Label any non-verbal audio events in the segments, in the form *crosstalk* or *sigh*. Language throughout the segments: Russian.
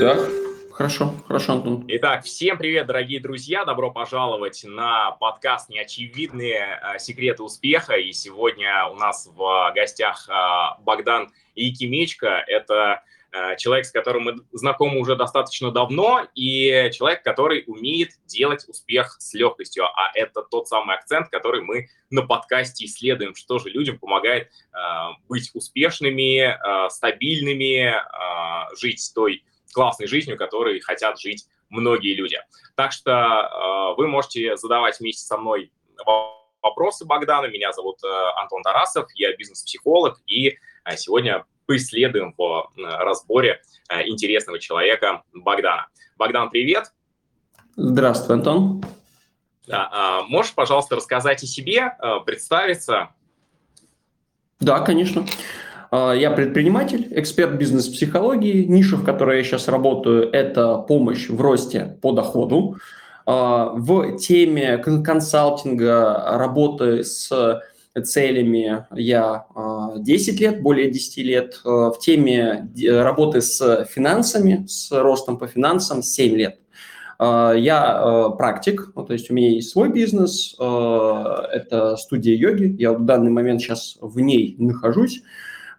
Да, хорошо, хорошо, Антон. Итак, всем привет, дорогие друзья. Добро пожаловать на подкаст «Неочевидные э, секреты успеха». И сегодня у нас в гостях э, Богдан Якимечко. Это э, человек, с которым мы знакомы уже достаточно давно, и человек, который умеет делать успех с легкостью. А это тот самый акцент, который мы на подкасте исследуем, что же людям помогает э, быть успешными, э, стабильными, э, жить той классной жизнью, которой хотят жить многие люди. Так что э, вы можете задавать вместе со мной вопросы Богдана. Меня зовут э, Антон Тарасов, я бизнес-психолог, и э, сегодня поисследуем по э, разборе э, интересного человека Богдана. Богдан, привет. Здравствуй, Антон. Да, э, можешь, пожалуйста, рассказать о себе, э, представиться? Да, конечно. А, я предприниматель, эксперт бизнес-психологии. Ниша, в которой я сейчас работаю, это помощь в росте по доходу. А, в теме консалтинга, работы с целями я 10 а, лет, более 10 лет. В теме работы с финансами, с ростом по финансам 7 лет. Я практик, то есть у меня есть свой бизнес, это студия йоги, я в данный момент сейчас в ней нахожусь.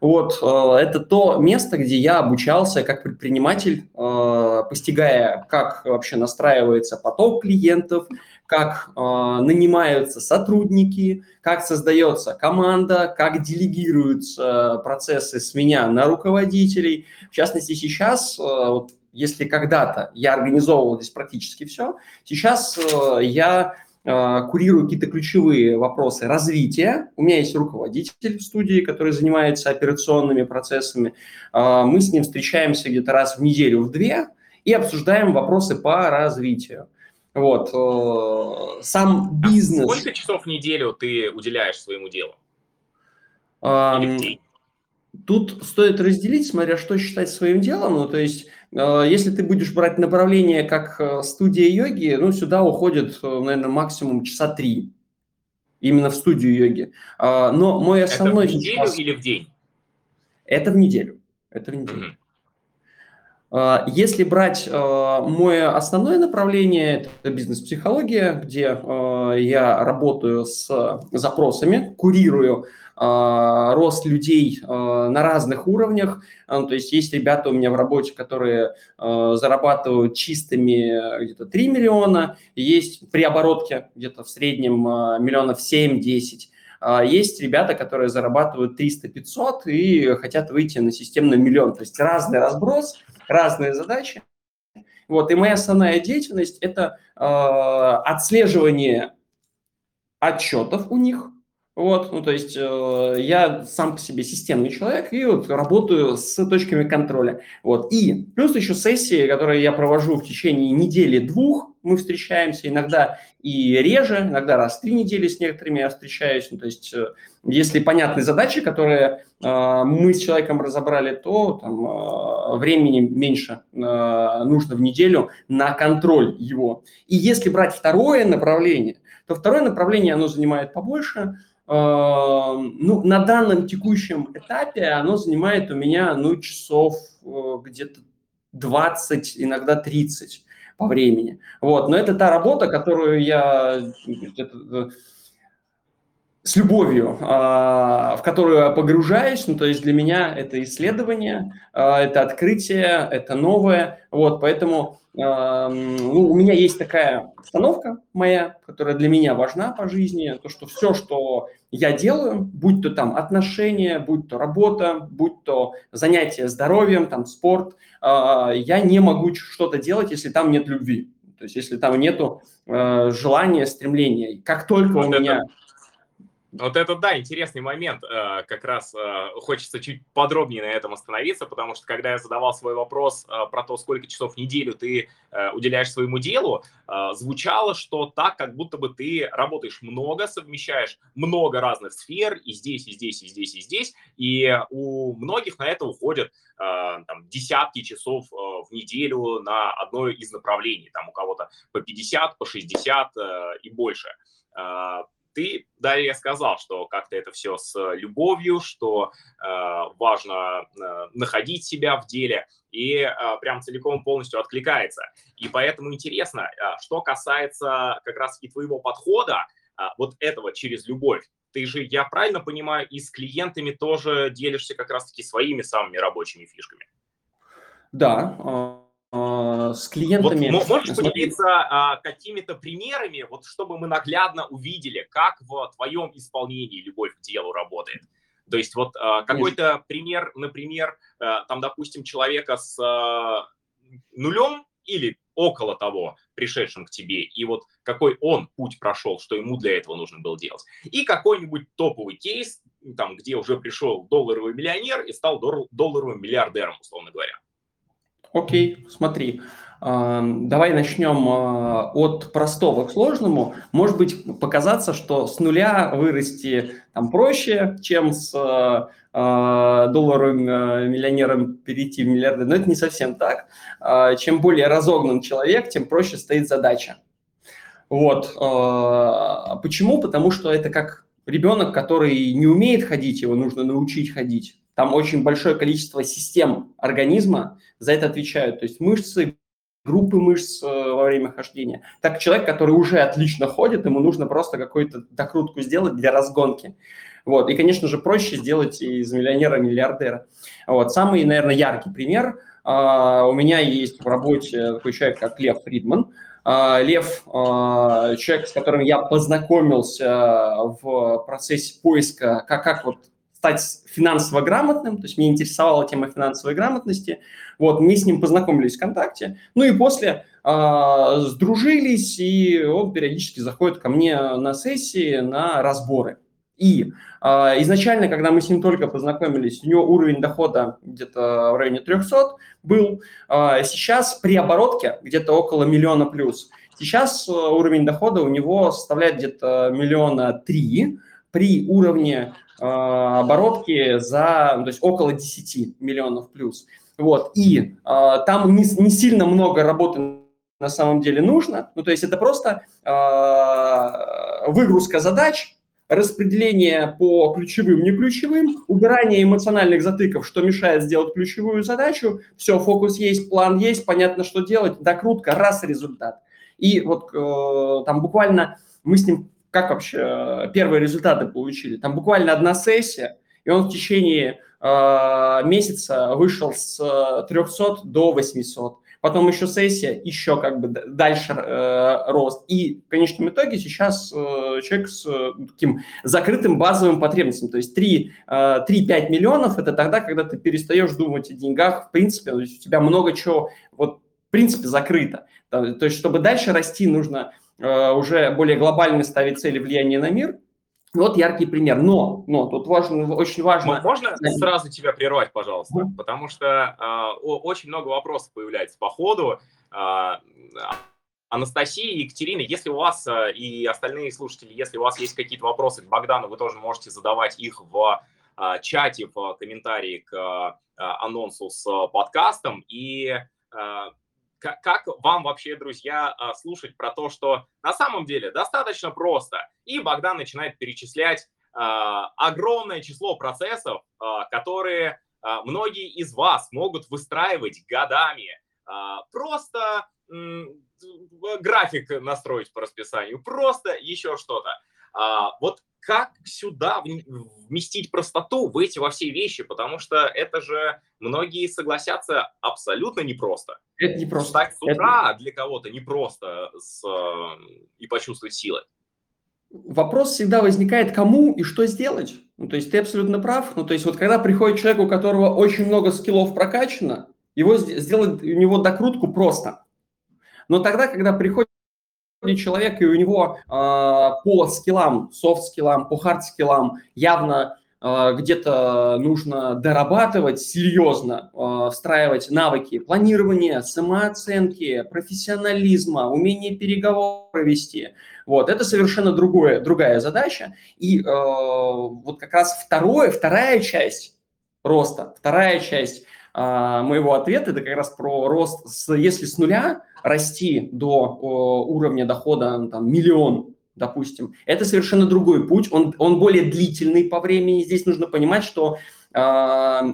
Вот, э, это то место, где я обучался как предприниматель, э, постигая, как вообще настраивается поток клиентов, как э, нанимаются сотрудники, как создается команда, как делегируются процессы с меня на руководителей. В частности, сейчас, вот, если когда-то я организовывал здесь практически все, сейчас я курирую какие-то ключевые вопросы развития. У меня есть руководитель в студии, который занимается операционными процессами. А, мы с ним встречаемся где-то раз в неделю, в две, и обсуждаем вопросы по развитию. Вот. Э, сам а бизнес... А сколько часов в неделю ты уделяешь своему делу? Тут стоит разделить, смотря что считать своим делом. Ну, то есть, э, если ты будешь брать направление как э, студия йоги, ну, сюда уходит, э, наверное, максимум часа три. Именно в студию йоги. А, но мой основной... Это в неделю сейчас... или в день? Это в неделю. Это в неделю. Mm-hmm. Если брать мое основное направление, это бизнес-психология, где я работаю с запросами, курирую рост людей а, на разных уровнях. А, то есть есть ребята у меня в работе, которые зарабатывают чистыми где-то 3 миллиона, есть при оборотке где-то в среднем миллионов 7-10. Есть ребята, которые зарабатывают 300-500 и хотят выйти на системный миллион. То есть разный разброс, разные задачи. Вот, и моя основная деятельность – это э, отслеживание отчетов у них, вот, ну, то есть э, я сам по себе системный человек и вот работаю с точками контроля. Вот, и плюс еще сессии, которые я провожу в течение недели-двух, мы встречаемся иногда и реже, иногда раз в три недели с некоторыми я встречаюсь. Ну, то есть э, если понятные задачи, которые э, мы с человеком разобрали, то там, э, времени меньше э, нужно в неделю на контроль его. И если брать второе направление, то второе направление, оно занимает побольше – ну, на данном текущем этапе оно занимает у меня, ну, часов э, где-то 20, иногда 30 по времени. Вот, но это та работа, которую я э, с любовью, а, в которую я погружаюсь, ну, то есть для меня это исследование, а, это открытие, это новое, вот, поэтому ну, у меня есть такая установка моя, которая для меня важна по жизни, то, что все, что я делаю, будь то там отношения, будь то работа, будь то занятие здоровьем, там спорт, а, я не могу что-то делать, если там нет любви. То есть если там нету э, желания, стремления. Как только вот у меня... Вот это, да, интересный момент. Э, как раз э, хочется чуть подробнее на этом остановиться, потому что когда я задавал свой вопрос э, про то, сколько часов в неделю ты уделяешь своему делу, звучало, что так, как будто бы ты работаешь много, совмещаешь много разных сфер, и здесь, и здесь, и здесь, и здесь, и у многих на это уходят там, десятки часов в неделю на одно из направлений. Там у кого-то по 50, по 60 и больше ты далее сказал, что как-то это все с любовью, что э, важно э, находить себя в деле. и прям целиком полностью откликается. И поэтому интересно, что касается как раз и твоего подхода, вот этого через любовь, ты же, я правильно понимаю, и с клиентами тоже делишься как раз-таки своими самыми рабочими фишками? Да, а, с клиентами... Вот, можешь поделиться а, какими-то примерами, вот чтобы мы наглядно увидели, как в твоем исполнении любовь к делу работает? То есть вот какой-то пример, например, там, допустим, человека с нулем или около того, пришедшим к тебе, и вот какой он путь прошел, что ему для этого нужно было делать. И какой-нибудь топовый кейс, там, где уже пришел долларовый миллионер и стал долларовым миллиардером, условно говоря. Окей, смотри. Давай начнем а, от простого к сложному. Может быть, показаться, что с нуля вырасти там проще, чем с а, а, долларовым миллионером перейти в миллиарды. Но это не совсем так. Чем более разогнан человек, тем проще стоит задача. Вот. Почему? Потому что это как ребенок, который не умеет ходить, его нужно научить ходить. Там очень большое количество систем организма за это отвечают. То есть мышцы, группы мышц э, во время хождения. Так человек, который уже отлично ходит, ему нужно просто какую-то докрутку сделать для разгонки. Вот. И, конечно же, проще сделать из миллионера миллиардера. Вот. Самый, наверное, яркий пример. Uh, у меня есть в работе такой человек, как Лев Фридман. Uh, Лев uh, – человек, с которым я познакомился в процессе поиска, как, как вот стать финансово грамотным, то есть меня интересовала тема финансовой грамотности. Вот, мы с ним познакомились ВКонтакте, ну и после э, сдружились, и он периодически заходит ко мне на сессии, на разборы. И э, изначально, когда мы с ним только познакомились, у него уровень дохода где-то в районе 300 был. Э, сейчас при оборотке где-то около миллиона плюс. Сейчас э, уровень дохода у него составляет где-то миллиона три при уровне оборотки за, то есть около 10 миллионов плюс. Вот, и э, там не, не сильно много работы на самом деле нужно, ну, то есть это просто э, выгрузка задач, распределение по ключевым, не ключевым, убирание эмоциональных затыков, что мешает сделать ключевую задачу, все, фокус есть, план есть, понятно, что делать, докрутка, раз результат. И вот э, там буквально мы с ним как вообще э, первые результаты получили. Там буквально одна сессия, и он в течение э, месяца вышел с 300 э, до 800. Потом еще сессия, еще как бы дальше э, рост. И в конечном итоге сейчас э, человек с э, таким закрытым базовым потребностям. То есть 3, э, 3-5 миллионов – это тогда, когда ты перестаешь думать о деньгах. В принципе, у тебя много чего вот, в принципе закрыто. То есть чтобы дальше расти, нужно уже более глобально ставить цели влияния на мир. Вот яркий пример. Но, но тут важно, очень важно... Можно сразу тебя прервать, пожалуйста? Да. Потому что э, очень много вопросов появляется по ходу. Э, Анастасия и Екатерина, если у вас э, и остальные слушатели, если у вас есть какие-то вопросы к Богдану, вы тоже можете задавать их в э, чате, в комментарии к э, анонсу с подкастом. И как, вам вообще, друзья, а, слушать про то, что на самом деле достаточно просто. И Богдан начинает перечислять э, огромное число процессов, э, которые многие из вас могут выстраивать годами. Просто график настроить по расписанию, просто еще что-то. Вот как сюда вместить простоту в эти во все вещи, потому что это же многие согласятся абсолютно непросто. Это непросто. Встать с утра это... для кого-то непросто с, и почувствовать силы. Вопрос всегда возникает, кому и что сделать. Ну, то есть ты абсолютно прав. Ну, то есть вот когда приходит человек, у которого очень много скиллов прокачано, его сделать у него докрутку просто. Но тогда, когда приходит человек, и у него э, по скиллам, софт-скиллам, по хард-скиллам явно э, где-то нужно дорабатывать серьезно, э, встраивать навыки планирования, самооценки, профессионализма, умение переговоры вести. Вот, это совершенно другое, другая задача. И э, вот как раз второе, вторая часть роста, вторая часть э, моего ответа, это как раз про рост, с, если с нуля, расти до уровня дохода ну, там, миллион допустим, это совершенно другой путь, он, он более длительный по времени. Здесь нужно понимать, что э,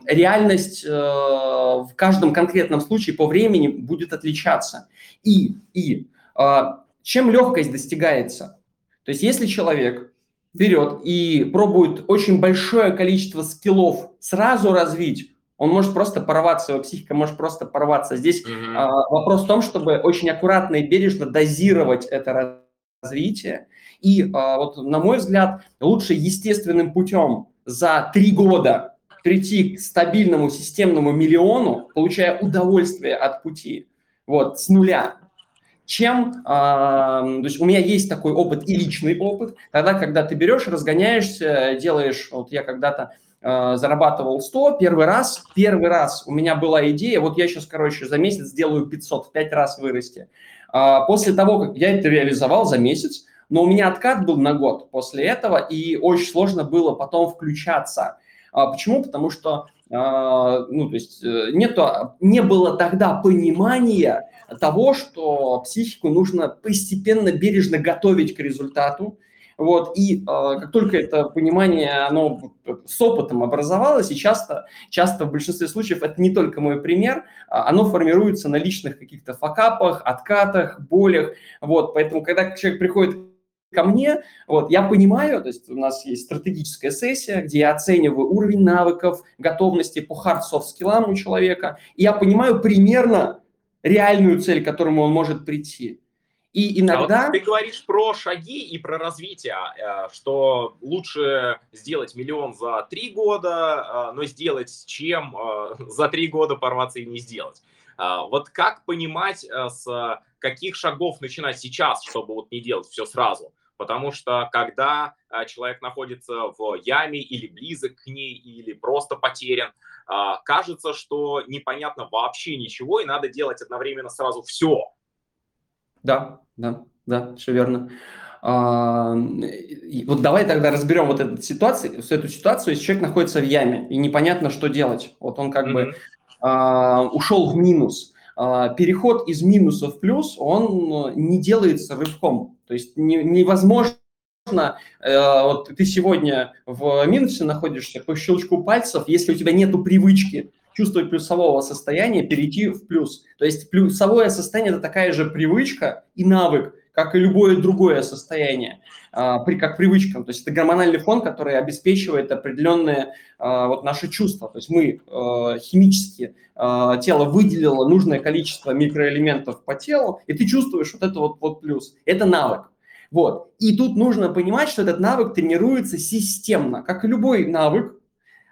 реальность э, в каждом конкретном случае по времени будет отличаться. И, и э, чем легкость достигается? То есть если человек берет и пробует очень большое количество скиллов сразу развить, он может просто порваться, его психика может просто порваться. Здесь mm-hmm. а, вопрос в том, чтобы очень аккуратно и бережно дозировать это развитие. И а, вот, на мой взгляд, лучше естественным путем за три года прийти к стабильному системному миллиону, получая удовольствие от пути, вот, с нуля, чем, э, то есть у меня есть такой опыт и личный опыт, тогда, когда ты берешь, разгоняешься, делаешь, вот я когда-то зарабатывал 100 первый раз, первый раз у меня была идея, вот я сейчас, короче, за месяц сделаю 500, в 5 раз вырасти. Э, после того, как я это реализовал за месяц, но у меня откат был на год после этого, и очень сложно было потом включаться. А почему? Потому что ну, то есть э, нету, не было тогда понимания, того, что психику нужно постепенно, бережно готовить к результату. Вот, и э, как только это понимание, оно с опытом образовалось, и часто, часто в большинстве случаев, это не только мой пример, а оно формируется на личных каких-то факапах, откатах, болях. Вот, поэтому, когда человек приходит ко мне, вот, я понимаю, то есть у нас есть стратегическая сессия, где я оцениваю уровень навыков, готовности по hard-soft скиллам у человека, и я понимаю примерно, реальную цель, к которому он может прийти. И иногда... А вот ты говоришь про шаги и про развитие, э, что лучше сделать миллион за три года, э, но сделать чем э, *laughs* за три года порваться и не сделать. Вот как понимать, с каких шагов начинать сейчас, чтобы вот не делать все сразу? Потому что когда человек находится в яме или близок к ней, или просто потерян, кажется, что непонятно вообще ничего, и надо делать одновременно сразу все. Да, да, да, все верно. А, вот давай тогда разберем вот эту ситуацию, эту ситуацию, если человек находится в яме и непонятно, что делать. Вот он как mm-hmm. бы а, ушел в минус. А, переход из минуса в плюс, он не делается рывком. То есть не, невозможно Э, вот ты сегодня в минусе находишься по щелчку пальцев, если у тебя нет привычки чувствовать плюсового состояния, перейти в плюс. То есть плюсовое состояние – это такая же привычка и навык, как и любое другое состояние, а, при, как привычкам. То есть это гормональный фон, который обеспечивает определенные а, вот наши чувства. То есть мы а, химически тело выделило нужное количество микроэлементов по телу, и ты чувствуешь вот это вот, вот плюс. Это навык. Вот. И тут нужно понимать, что этот навык тренируется системно, как и любой навык.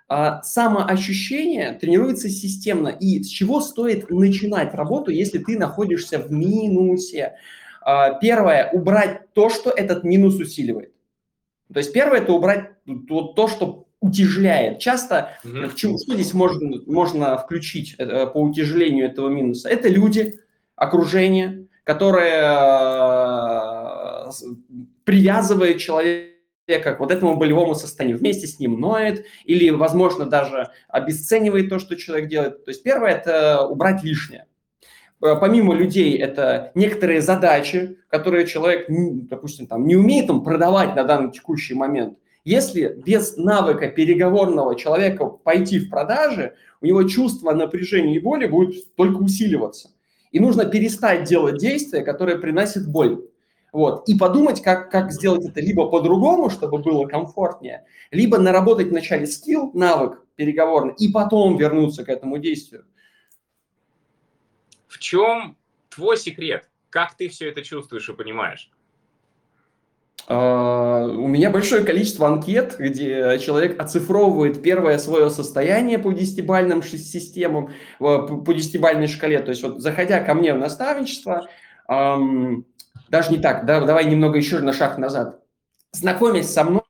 А, самоощущение тренируется системно. И с чего стоит начинать работу, если ты находишься в минусе? А, первое – убрать то, что этот минус усиливает. То есть первое – это убрать то, то что утяжеляет. Часто mm-hmm. в чем, что здесь можно, можно включить э, по утяжелению этого минуса? Это люди, окружение, которое привязывает человека к вот этому болевому состоянию, вместе с ним ноет или, возможно, даже обесценивает то, что человек делает. То есть первое – это убрать лишнее. Э, помимо людей, это некоторые задачи, которые человек, допустим, там, не умеет там, продавать на данный текущий момент. Если без навыка переговорного человека пойти в продажи, у него чувство напряжения и боли будет только усиливаться. И нужно перестать делать действия, которые приносят боль. Вот. И подумать, как, как сделать это либо по-другому, чтобы было комфортнее, либо наработать вначале скилл, навык переговорный, и потом вернуться к этому действию. В чем твой секрет? Как ты все это чувствуешь и понимаешь? Uh, у меня большое количество анкет, где человек оцифровывает первое свое состояние по десятибальным системам, по десятибальной шкале. То есть вот заходя ко мне в наставничество, um, даже не так, да, давай немного еще на шаг назад. Знакомясь со мной,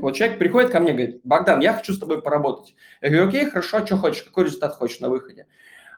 вот человек приходит ко мне и говорит, Богдан, я хочу с тобой поработать. Я говорю, окей, хорошо, а что хочешь, какой результат хочешь на выходе.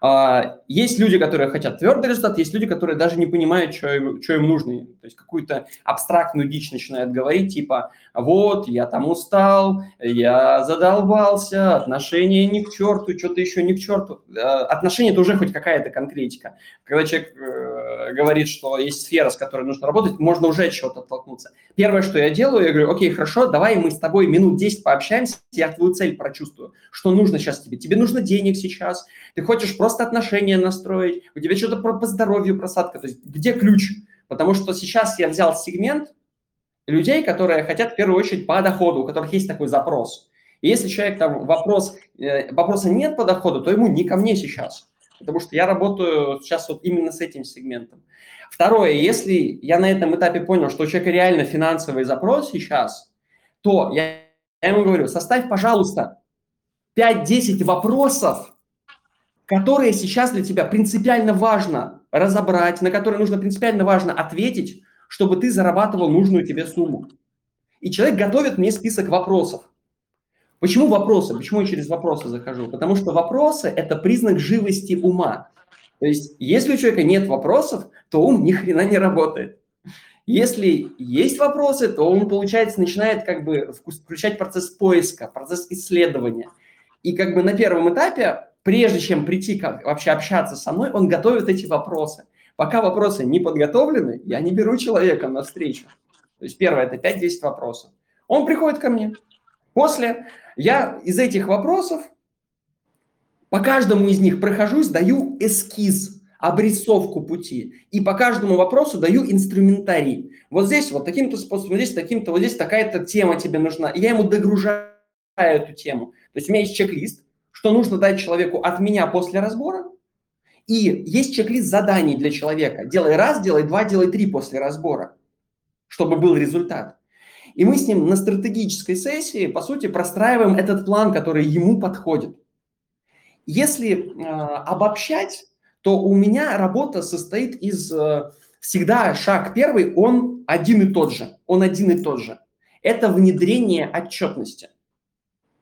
А, есть люди, которые хотят твердый результат, есть люди, которые даже не понимают, что им, что им нужно. То есть какую-то абстрактную дичь начинают говорить, типа, вот, я там устал, я задолбался, отношения не к черту, что-то еще не к черту. Отношения – это уже хоть какая-то конкретика. Когда человек э, э, говорит, что есть сфера, с которой нужно работать, можно уже от чего-то оттолкнуться. Первое, что я делаю, я говорю, окей, хорошо, давай мы с тобой минут 10 пообщаемся, я твою цель прочувствую. Что нужно сейчас тебе? Тебе нужно денег сейчас, ты хочешь просто отношения настроить, у тебя что-то по, по здоровью просадка, то есть где ключ? Потому что сейчас я взял сегмент людей, которые хотят в первую очередь по доходу, у которых есть такой запрос. И если человек там вопрос, э, вопроса нет по доходу, то ему не ко мне сейчас потому что я работаю сейчас вот именно с этим сегментом. Второе, если я на этом этапе понял, что у человека реально финансовый запрос сейчас, то я, я ему говорю, составь, пожалуйста, 5-10 вопросов, которые сейчас для тебя принципиально важно разобрать, на которые нужно принципиально важно ответить, чтобы ты зарабатывал нужную тебе сумму. И человек готовит мне список вопросов. Почему вопросы? Почему я через вопросы захожу? Потому что вопросы – это признак живости ума. То есть, если у человека нет вопросов, то ум ни хрена не работает. Если есть вопросы, то он, получается, начинает как бы включать процесс поиска, процесс исследования. И как бы на первом этапе, прежде чем прийти как, вообще общаться со мной, он готовит эти вопросы. Пока вопросы не подготовлены, я не беру человека на встречу. То есть первое – это 5-10 вопросов. Он приходит ко мне. После я из этих вопросов по каждому из них прохожусь, даю эскиз, обрисовку пути. И по каждому вопросу даю инструментарий. Вот здесь вот таким-то способом, здесь таким-то, вот здесь такая-то тема тебе нужна. И я ему догружаю эту тему. То есть у меня есть чек-лист, что нужно дать человеку от меня после разбора. И есть чек-лист заданий для человека. Делай раз, делай два, делай три после разбора, чтобы был результат. И мы с ним на стратегической сессии, по сути, простраиваем этот план, который ему подходит. Если э, обобщать, то у меня работа состоит из э, всегда шаг первый, он один и тот же. Он один и тот же. Это внедрение отчетности.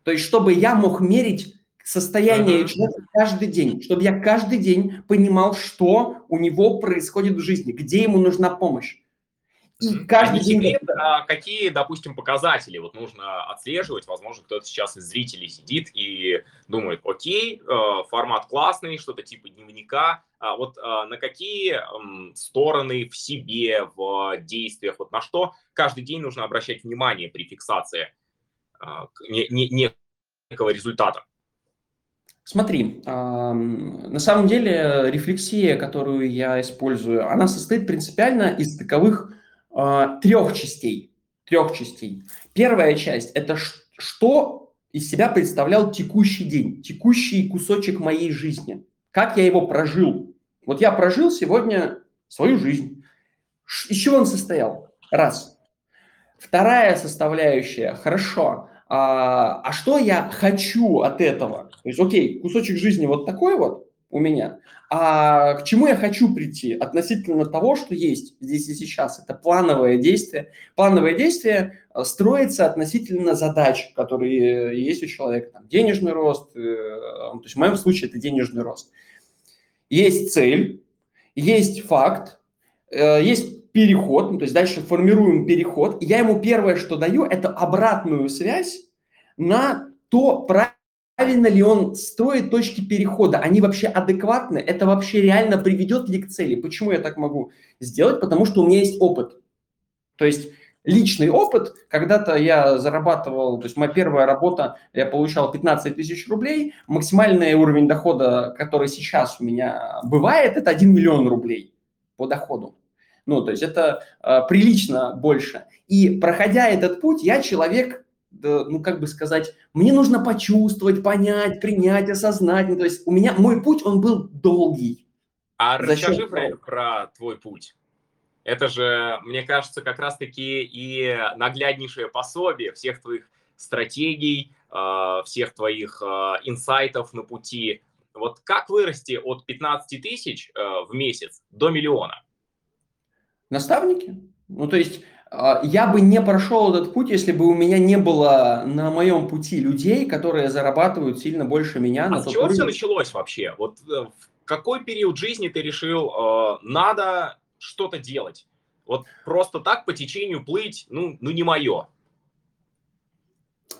То есть, чтобы я мог мерить состояние человека каждый день, чтобы я каждый день понимал, что у него происходит в жизни, где ему нужна помощь. И *laughs* каждый а день... Секрет, а какие, допустим, показатели вот нужно отслеживать? Возможно, кто-то сейчас из зрителей сидит и думает, окей, э, формат классный, что-то типа дневника. А вот э, на какие стороны в себе, в действиях, вот на что каждый день нужно обращать внимание при фиксации э, некого результата? Смотри, на самом деле рефлексия, которую я использую, она состоит принципиально из таковых а, трех частей. Трех частей. Первая часть – это что из себя представлял текущий день, текущий кусочек моей жизни. Как я его прожил. Вот я прожил сегодня свою жизнь. Из чего он состоял? Раз. Вторая составляющая – хорошо. А, а что я хочу от этого? То есть, окей, кусочек жизни вот такой вот у меня – а к чему я хочу прийти относительно того, что есть здесь и сейчас? Это плановое действие. Плановое действие э, строится относительно задач, которые есть у человека. Там, денежный рост, э, то есть в моем случае это денежный рост. Есть цель, есть факт, э, есть переход, ну, то есть дальше формируем переход. Я ему первое, что даю, это обратную связь на то, правильно правильно ли он строит точки перехода, они вообще адекватны, это вообще реально приведет ли к цели. Почему я так могу сделать? Потому что у меня есть опыт. То есть личный опыт, когда-то я зарабатывал, то есть моя первая работа, я получал 15 тысяч рублей, максимальный уровень дохода, который сейчас у меня бывает, это 1 миллион рублей по доходу. Ну, то есть это э, прилично больше. И проходя этот путь, я человек ну, как бы сказать, мне нужно почувствовать, понять, принять, осознать. Ну, то есть у меня, мой путь, он был долгий. А расскажи про, про твой путь. Это же, мне кажется, как раз-таки и нагляднейшее пособие всех твоих стратегий, а, всех твоих а, инсайтов на пути. Вот как вырасти от 15 тысяч а, в месяц до миллиона? Наставники. Ну, то есть я бы не прошел этот путь, если бы у меня не было на моем пути людей, которые зарабатывают сильно больше меня. А с чего уровень. все началось вообще? Вот э, в какой период жизни ты решил, э, надо что-то делать? Вот просто так по течению плыть, ну, ну не мое.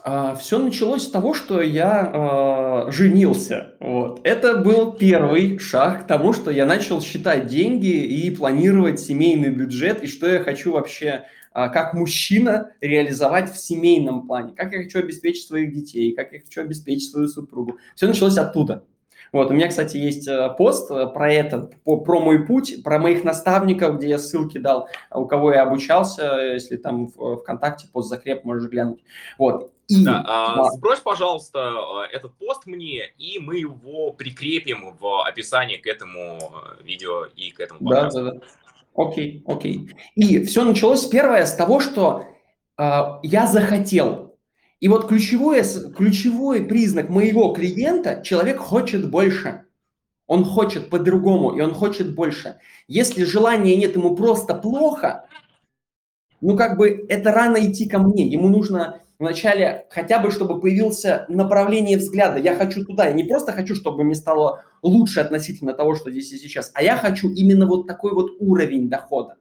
А, все началось с того, что я э, женился. Вот. Это был первый шаг к тому, что я начал считать деньги и планировать семейный бюджет, и что я хочу вообще как мужчина реализовать в семейном плане, как я хочу обеспечить своих детей, как я хочу обеспечить свою супругу. Все началось оттуда. Вот, у меня, кстати, есть э, пост э, про это, про мой путь, про моих наставников, где я ссылки дал, у кого я обучался, если там в ВКонтакте пост закреп, можешь глянуть. Вот. И... Да, а, сбрось, пожалуйста, этот пост мне, и мы его прикрепим в описании к этому э, видео и к этому подкасту. Да, да, да. Окей, окей. И все началось первое с того, что э, я захотел и вот ключевой, ключевой признак моего клиента – человек хочет больше. Он хочет по-другому, и он хочет больше. Если желания нет, ему просто плохо, ну как бы это рано идти ко мне. Ему нужно вначале хотя бы, чтобы появился направление взгляда. Я хочу туда. Я не просто хочу, чтобы мне стало лучше относительно того, что здесь и сейчас, а я хочу именно вот такой вот уровень дохода.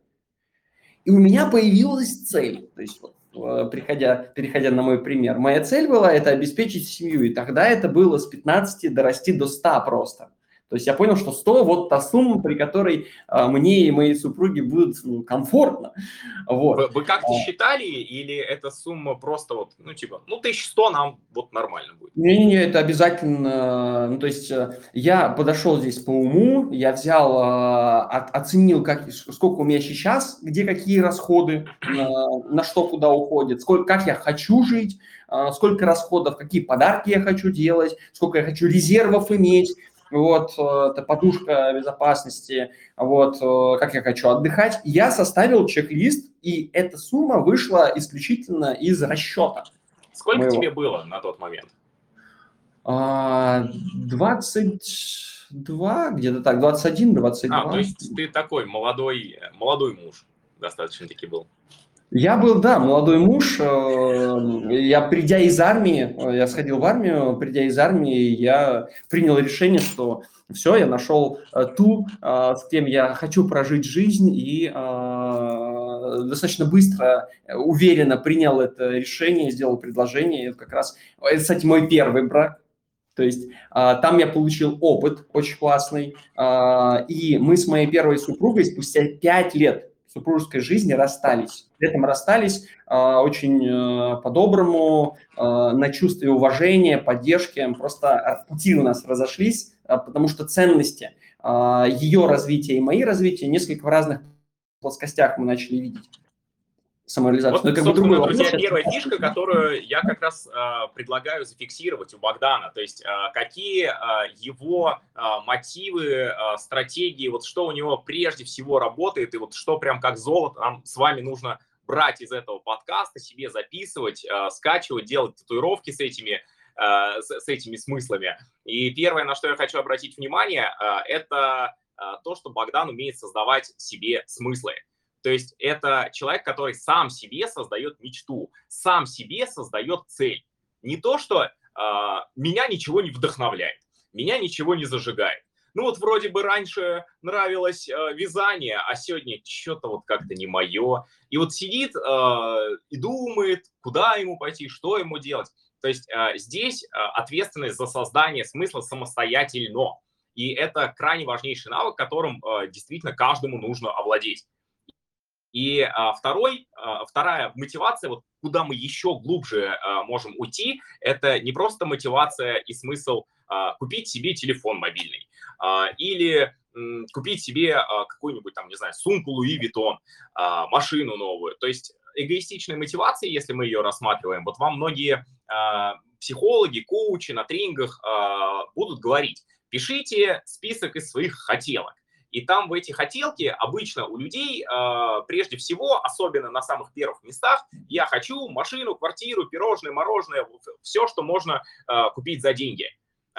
И у меня появилась цель. То есть вот Э, приходя, переходя на мой пример. Моя цель была это обеспечить семью, и тогда это было с 15 дорасти до 100 просто. То есть я понял, что 100 – вот та сумма, при которой а, мне и моей супруге будет ну, комфортно. Вот. Вы, вы как-то а... считали, или эта сумма просто вот, ну типа, ну 1100 нам вот нормально будет? Не-не-не, это обязательно, ну то есть э, я подошел здесь по уму, я взял, а, от, оценил, как, сколько у меня сейчас, где какие расходы, на, что куда уходит, сколько, как я хочу жить, сколько расходов, какие подарки я хочу делать, сколько я хочу резервов иметь, вот, э, это подушка безопасности, вот, э, как я хочу отдыхать. Я составил чек-лист, и эта сумма вышла исключительно из расчета. Сколько моего. тебе было на тот момент? 22, а, где-то так, 21, 22. А, то есть ты такой молодой, молодой муж достаточно-таки был. Я был, да, молодой муж. Э, я, придя из армии, э, я сходил в армию, придя из армии, я принял решение, что все, я нашел э, ту, с кем я хочу прожить жизнь, и достаточно быстро, уверенно принял это решение, сделал предложение. Это как раз, это, кстати, мой первый брак. То есть там я получил опыт очень классный, и мы с моей первой супругой спустя пять лет супружеской жизни расстались. При этом расстались э, очень э, по-доброму, э, на чувстве уважения, поддержки. Просто пути у нас разошлись, э, потому что ценности ее развития и мои развития несколько в разных плоскостях мы начали видеть самореализацию. Вот, как собственно, бы друзья, вопрос. первая фишка, которую я как раз э, предлагаю зафиксировать у Богдана, то есть э, какие э, его э, мотивы, э, стратегии, вот что у него прежде всего работает, и вот что прям как золото нам с вами нужно брать из этого подкаста, себе записывать, э, скачивать, делать татуировки с этими, э, с, этими смыслами. И первое, на что я хочу обратить внимание, э, это то, что Богдан умеет создавать себе смыслы. То есть это человек, который сам себе создает мечту, сам себе создает цель. Не то, что меня ничего не вдохновляет, меня ничего не зажигает. Ну вот вроде бы раньше нравилось э, вязание, а сегодня что-то вот как-то не мое. И вот сидит э, и думает, куда ему пойти, что ему делать. То есть э, здесь э, ответственность за создание смысла самостоятельно. И это крайне важнейший навык, которым э, действительно каждому нужно овладеть. И а, второй, а, вторая мотивация, вот куда мы еще глубже а, можем уйти, это не просто мотивация и смысл а, купить себе телефон мобильный или м, купить себе а, какую-нибудь там, не знаю, сумку Луи Виттон, а, машину новую. То есть эгоистичная мотивация, если мы ее рассматриваем, вот вам многие а, психологи, коучи на тренингах а, будут говорить, пишите список из своих хотелок. И там в эти хотелки обычно у людей, прежде всего, особенно на самых первых местах, я хочу машину, квартиру, пирожное, мороженое, все, что можно купить за деньги.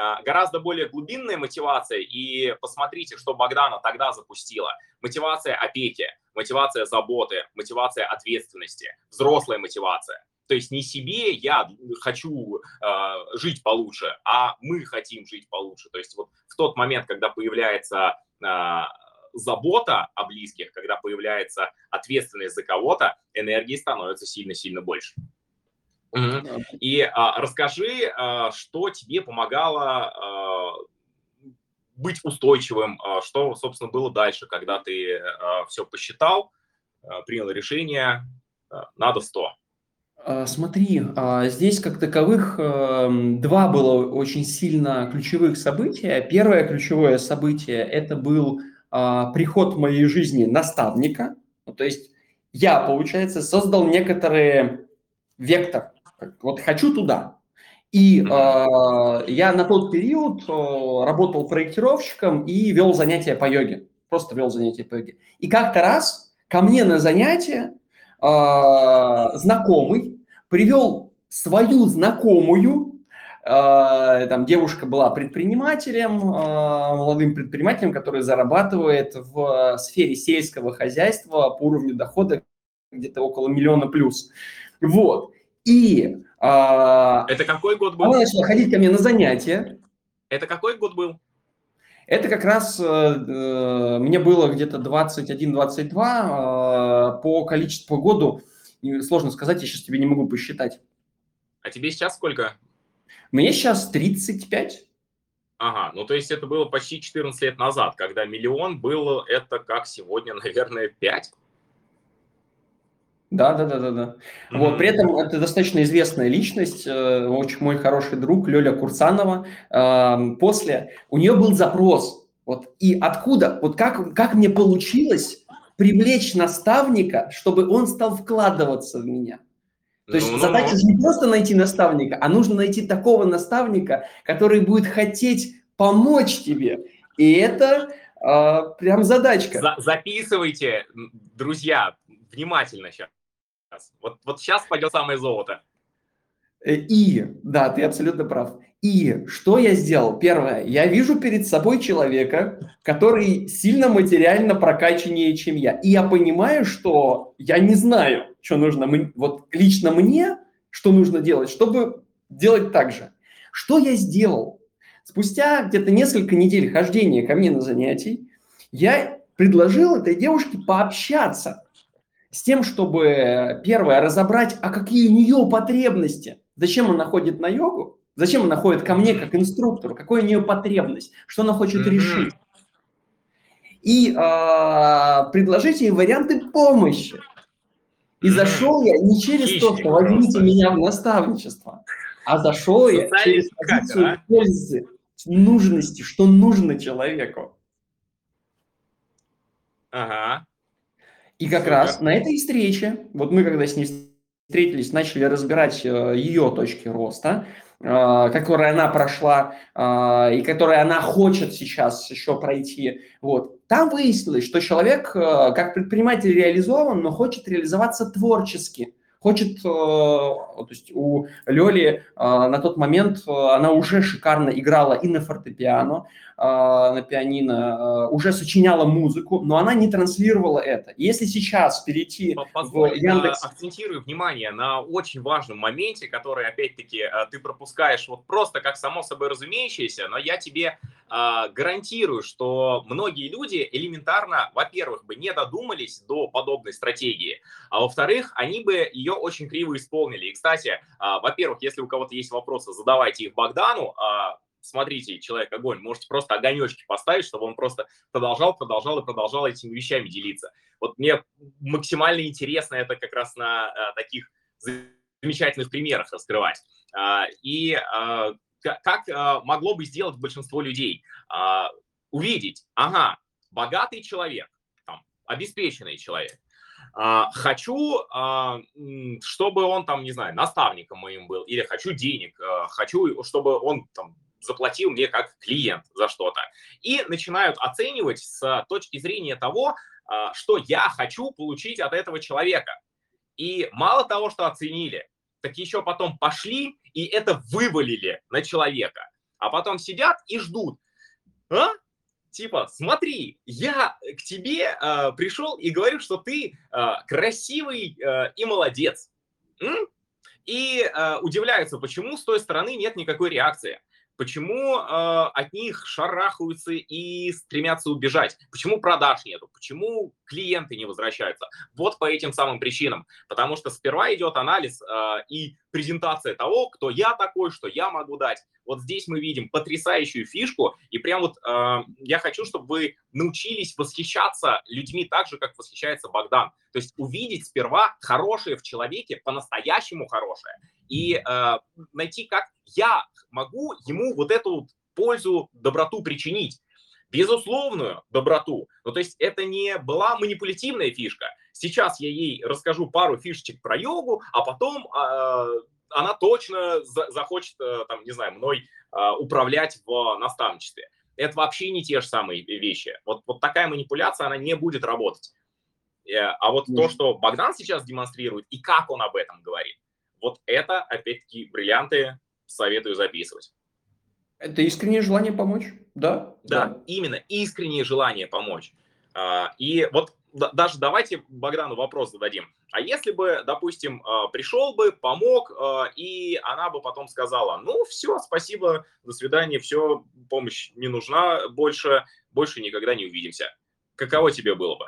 Э, гораздо более глубинная мотивация, и посмотрите, что Богдана тогда запустила. Мотивация опеки, мотивация заботы, мотивация ответственности, взрослая мотивация. То есть не себе я хочу э, жить получше, а мы хотим жить получше. То есть вот в тот момент, когда появляется а, забота о близких, когда появляется ответственность за кого-то, энергии становится сильно-сильно больше. И а, расскажи, а, что тебе помогало а, быть устойчивым, а, что, собственно, было дальше, когда ты а, все посчитал, а, принял решение, а, надо 100. А, смотри, а, здесь как таковых эм, два было очень сильно ключевых события. Первое ключевое событие – это был приход в моей жизни наставника. Ну, то есть я, получается, создал некоторый вектор. Вот хочу туда. И э, я на тот период э, работал проектировщиком и вел занятия по йоге. Просто вел занятия по йоге. И как-то раз ко мне на занятие э, знакомый привел свою знакомую, э, там девушка была предпринимателем, э, молодым предпринимателем, который зарабатывает в сфере сельского хозяйства по уровню дохода где-то около миллиона плюс. Вот. И... Э, Это какой год был? Она начала ходить ко мне на занятия. Это какой год был? Это как раз э, мне было где-то 21-22 э, по количеству, по году, сложно сказать, я сейчас тебе не могу посчитать. А тебе сейчас сколько? Мне сейчас 35. Ага, ну то есть это было почти 14 лет назад, когда миллион был, это как сегодня, *laughs* наверное, 5? Да, да, да, да, да. Mm-hmm. Вот, при этом это достаточно известная личность, э, очень мой хороший друг Лёля Курсанова. Э, после у нее был запрос, вот, и откуда, вот как, как мне получилось привлечь наставника, чтобы он стал вкладываться в меня. То есть ну, ну задача ну. не просто найти наставника, а нужно найти такого наставника, который будет хотеть помочь тебе. И это э, прям задачка. За записывайте, друзья, внимательно сейчас. Вот, вот сейчас пойдет самое золото. Э, и, да, ты абсолютно прав. И что я сделал? Первое, я вижу перед собой человека, который сильно материально прокачаннее, чем я. И я понимаю, что я не знаю, что нужно, вот лично мне, что нужно делать, чтобы делать так же. Что я сделал? Спустя где-то несколько недель хождения ко мне на занятий, я предложил этой девушке пообщаться с тем, чтобы, первое, разобрать, а какие у нее потребности, зачем она ходит на йогу, зачем она ходит ко мне как инструктору, какая у нее потребность, что она хочет mm-hmm. решить. И э, предложить ей варианты помощи. И mm-hmm. зашел я не через Хищник то, что возьмите просто. меня в наставничество, а зашел я через позицию а? пользы, нужности, что нужно человеку. Ага. И как Супер. раз на этой встрече, вот мы когда с ней встретились, начали разбирать э, ее точки роста, э, которые она прошла э, и которые она хочет сейчас еще пройти. Вот. Там выяснилось, что человек как предприниматель реализован, но хочет реализоваться творчески хочет, то есть у Лёли на тот момент она уже шикарно играла и на фортепиано, на пианино, уже сочиняла музыку, но она не транслировала это. Если сейчас перейти Позволь, в Яндекс... акцентирую внимание на очень важном моменте, который, опять-таки, ты пропускаешь вот просто как само собой разумеющееся, но я тебе гарантирую, что многие люди элементарно, во-первых, бы не додумались до подобной стратегии, а во-вторых, они бы ее очень криво исполнили. И, кстати, а, во-первых, если у кого-то есть вопросы, задавайте их Богдану. А, смотрите, человек огонь, можете просто огонечки поставить, чтобы он просто продолжал, продолжал и продолжал этими вещами делиться. Вот мне максимально интересно это как раз на а, таких замечательных примерах раскрывать. И как могло бы сделать большинство людей? Увидеть, ага, богатый человек, там, обеспеченный человек, а, хочу, а, чтобы он там, не знаю, наставником моим был, или хочу денег, а, хочу, чтобы он там заплатил мне как клиент за что-то. И начинают оценивать с точки зрения того, что я хочу получить от этого человека. И мало того, что оценили, так еще потом пошли и это вывалили на человека. А потом сидят и ждут. А? типа, смотри, я к тебе э, пришел и говорю, что ты э, красивый э, и молодец. М? И э, удивляются, почему с той стороны нет никакой реакции. Почему э, от них шарахаются и стремятся убежать? Почему продаж нету? Почему клиенты не возвращаются? Вот по этим самым причинам. Потому что сперва идет анализ э, и презентация того, кто я такой, что я могу дать. Вот здесь мы видим потрясающую фишку, и прям вот э, я хочу, чтобы вы научились восхищаться людьми так же, как восхищается Богдан. То есть увидеть сперва хорошее в человеке, по-настоящему хорошее, и э, найти, как я могу ему вот эту вот пользу, доброту причинить. Безусловную доброту. Ну, то есть это не была манипулятивная фишка. Сейчас я ей расскажу пару фишечек про йогу, а потом э, она точно за, захочет, э, там, не знаю, мной э, управлять в наставничестве. Это вообще не те же самые вещи. Вот, вот такая манипуляция, она не будет работать. Э, а вот mm. то, что Богдан сейчас демонстрирует и как он об этом говорит, вот это, опять-таки, бриллианты советую записывать. Это искреннее желание помочь, да? Да, да. именно искреннее желание помочь. А, и вот даже давайте Богдану вопрос зададим. А если бы, допустим, а, пришел бы, помог, а, и она бы потом сказала, ну все, спасибо, до свидания, все, помощь не нужна больше, больше никогда не увидимся. Каково тебе было бы?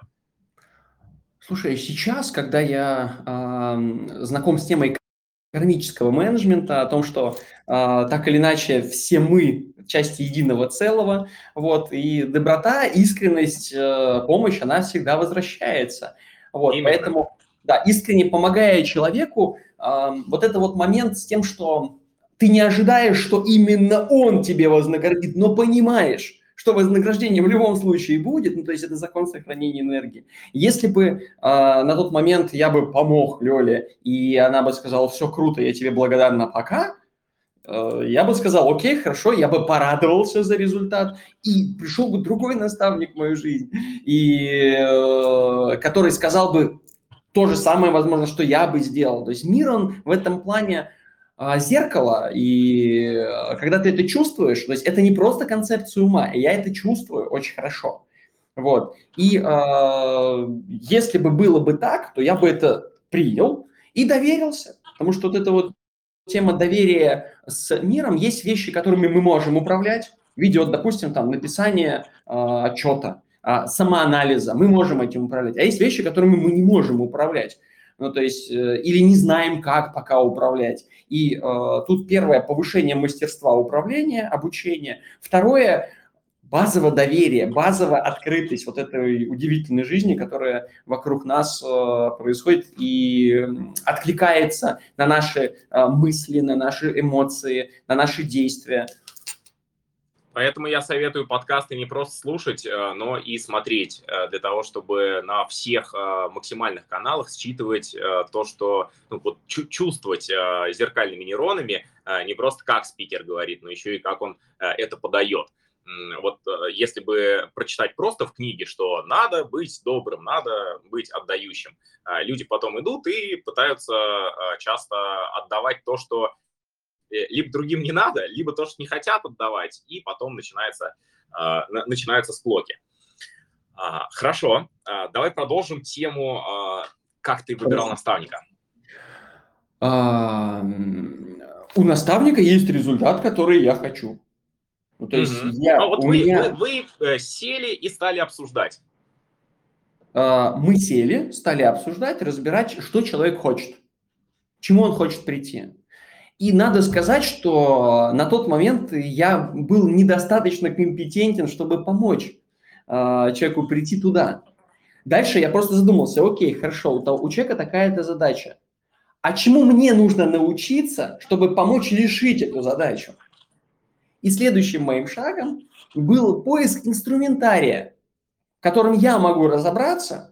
Слушай, сейчас, когда я э, знаком с темой кармического менеджмента, о том, что э, так или иначе все мы части единого целого, вот, и доброта, искренность, э, помощь, она всегда возвращается. Вот, Именно. поэтому, да, искренне помогая человеку, э, вот это вот момент с тем, что ты не ожидаешь, что именно он тебе вознаградит, но понимаешь, что вознаграждение в любом случае будет, ну, то есть это закон сохранения энергии. Если бы э, на тот момент я бы помог Лёле, и она бы сказала, все круто, я тебе благодарна, пока, э, я бы сказал, окей, хорошо, я бы порадовался за результат, и пришел бы другой наставник в мою жизнь, и, э, который сказал бы то же самое, возможно, что я бы сделал. То есть мир, он в этом плане зеркало, и э, когда ты это чувствуешь, то есть это не просто концепция ума, я это чувствую очень хорошо. Вот. И э, если бы было бы так, то я бы это принял и доверился. Потому что вот эта вот тема доверия с миром, есть вещи, которыми мы можем управлять. Видео, допустим, там написание э, отчета, э, самоанализа, мы можем этим управлять. А есть вещи, которыми мы не можем управлять ну, то есть, э, или не знаем, как пока управлять. И э, тут первое – повышение мастерства управления, обучения. Второе – базовое доверие, базовая открытость вот этой удивительной жизни, которая вокруг нас э, происходит и откликается на наши э, мысли, на наши эмоции, на наши действия – Поэтому я советую подкасты не просто слушать, э, но и смотреть, э, для того, чтобы на всех э, максимальных каналах считывать то, что ну, вот, чувствовать зеркальными нейронами, не просто как спикер говорит, но еще и как он это подает. Вот если бы прочитать просто в книге, что надо быть добрым, надо быть отдающим, люди потом идут и пытаются часто отдавать то, что либо другим не надо, либо то, что не хотят отдавать, и потом начинается, а, начинаются склоки. А, хорошо, а, давай продолжим тему, как ты выбирал наставника. У наставника есть результат, который я хочу. Ну, то есть mm я, а вот вы, меня... вы, вы э, сели и стали обсуждать. Мы сели, стали обсуждать, разбирать, что человек хочет, к чему он хочет прийти. И надо сказать, что на тот момент я был недостаточно компетентен, чтобы помочь э, человеку прийти туда. Дальше я просто задумался, окей, хорошо, у, у человека такая-то задача. А чему мне нужно научиться, чтобы помочь решить эту задачу? И следующим моим шагом был поиск инструментария, которым я могу разобраться –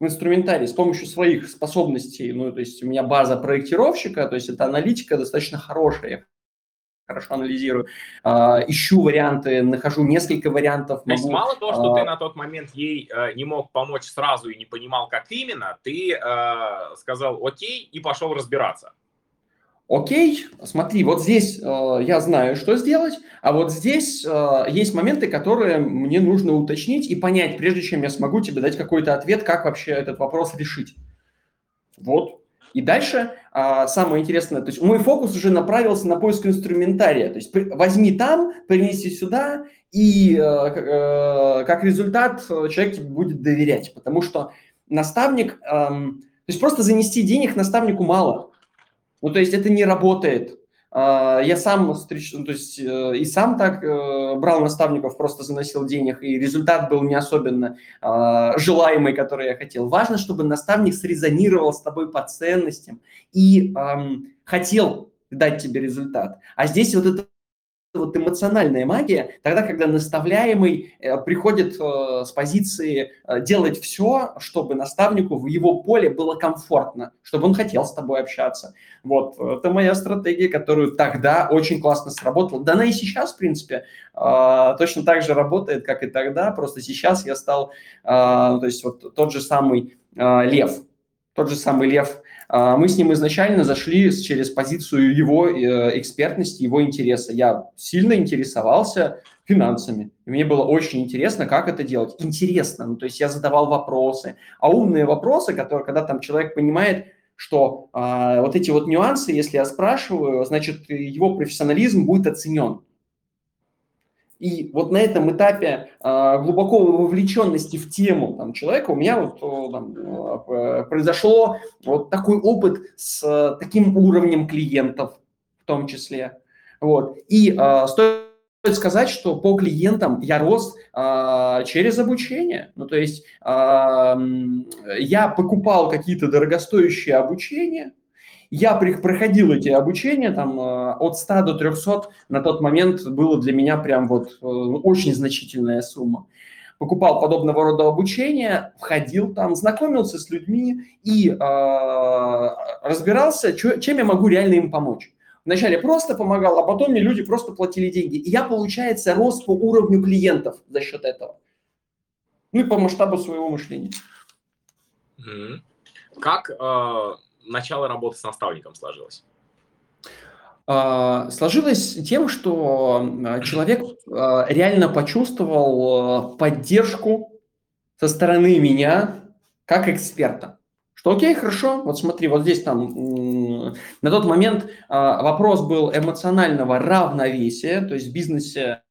инструментарий с помощью своих способностей, ну, то есть у меня база проектировщика, то есть это аналитика достаточно хорошая, я хорошо анализирую, э, ищу варианты, нахожу несколько вариантов. То есть мало того, что э, ты на тот момент ей э, не мог помочь сразу и не понимал, как именно, ты э, сказал окей и пошел разбираться. Окей, смотри, вот здесь э, я знаю, что сделать, а вот здесь э, есть моменты, которые мне нужно уточнить и понять, прежде чем я смогу тебе дать какой-то ответ, как вообще этот вопрос решить. Вот. И дальше а, самое интересное, то есть мой фокус уже направился на поиск инструментария. То есть возьми там, принеси сюда, и э, э, как результат человек тебе будет доверять, потому что наставник, э, то есть просто занести денег наставнику мало. Ну, то есть это не работает. А, я сам встреч... ну, то есть э, и сам так э, брал наставников, просто заносил денег, и результат был не особенно а, желаемый, который я хотел. Важно, чтобы наставник срезонировал с тобой по ценностям и хотел дать тебе результат. А здесь вот это вот эмоциональная магия, тогда, когда наставляемый э, приходит э, с позиции э, делать все, чтобы наставнику в его поле было комфортно, чтобы он хотел с тобой общаться. Вот, это моя стратегия, которую тогда очень классно сработала. Да она и сейчас, в принципе, точно так же работает, как и тогда, просто сейчас я стал, то есть вот тот же самый лев, тот же самый лев мы с ним изначально зашли через позицию его э, экспертности, его интереса. Я сильно интересовался финансами. И мне было очень интересно, как это делать. Интересно, ну, то есть я задавал вопросы. А умные вопросы, которые, когда там человек понимает, что а, вот эти вот нюансы, если я спрашиваю, значит, его профессионализм будет оценен. И вот на этом этапе э, глубоко вовлеченности в тему там, человека у меня вот там, э, произошло вот такой опыт с э, таким уровнем клиентов в том числе. Вот. И э, стоит сказать, что по клиентам я рос э, через обучение. Ну, то есть э, я покупал какие-то дорогостоящие обучения, я проходил эти обучения, там, э, от 100 до 300 на тот момент было для меня прям вот э, очень значительная сумма. Покупал подобного рода обучение, входил там, знакомился с людьми и э, разбирался, чем я могу реально им помочь. Вначале просто помогал, а потом мне люди просто платили деньги. И я, получается, рос по уровню клиентов за счет этого. Ну и по масштабу своего мышления. Как э, начало работы с наставником сложилось? А, сложилось тем, что а, человек а, реально почувствовал поддержку со стороны меня как эксперта. Что окей, хорошо, вот смотри, вот здесь там на тот момент вопрос был эмоционального равновесия, то есть в бизнесе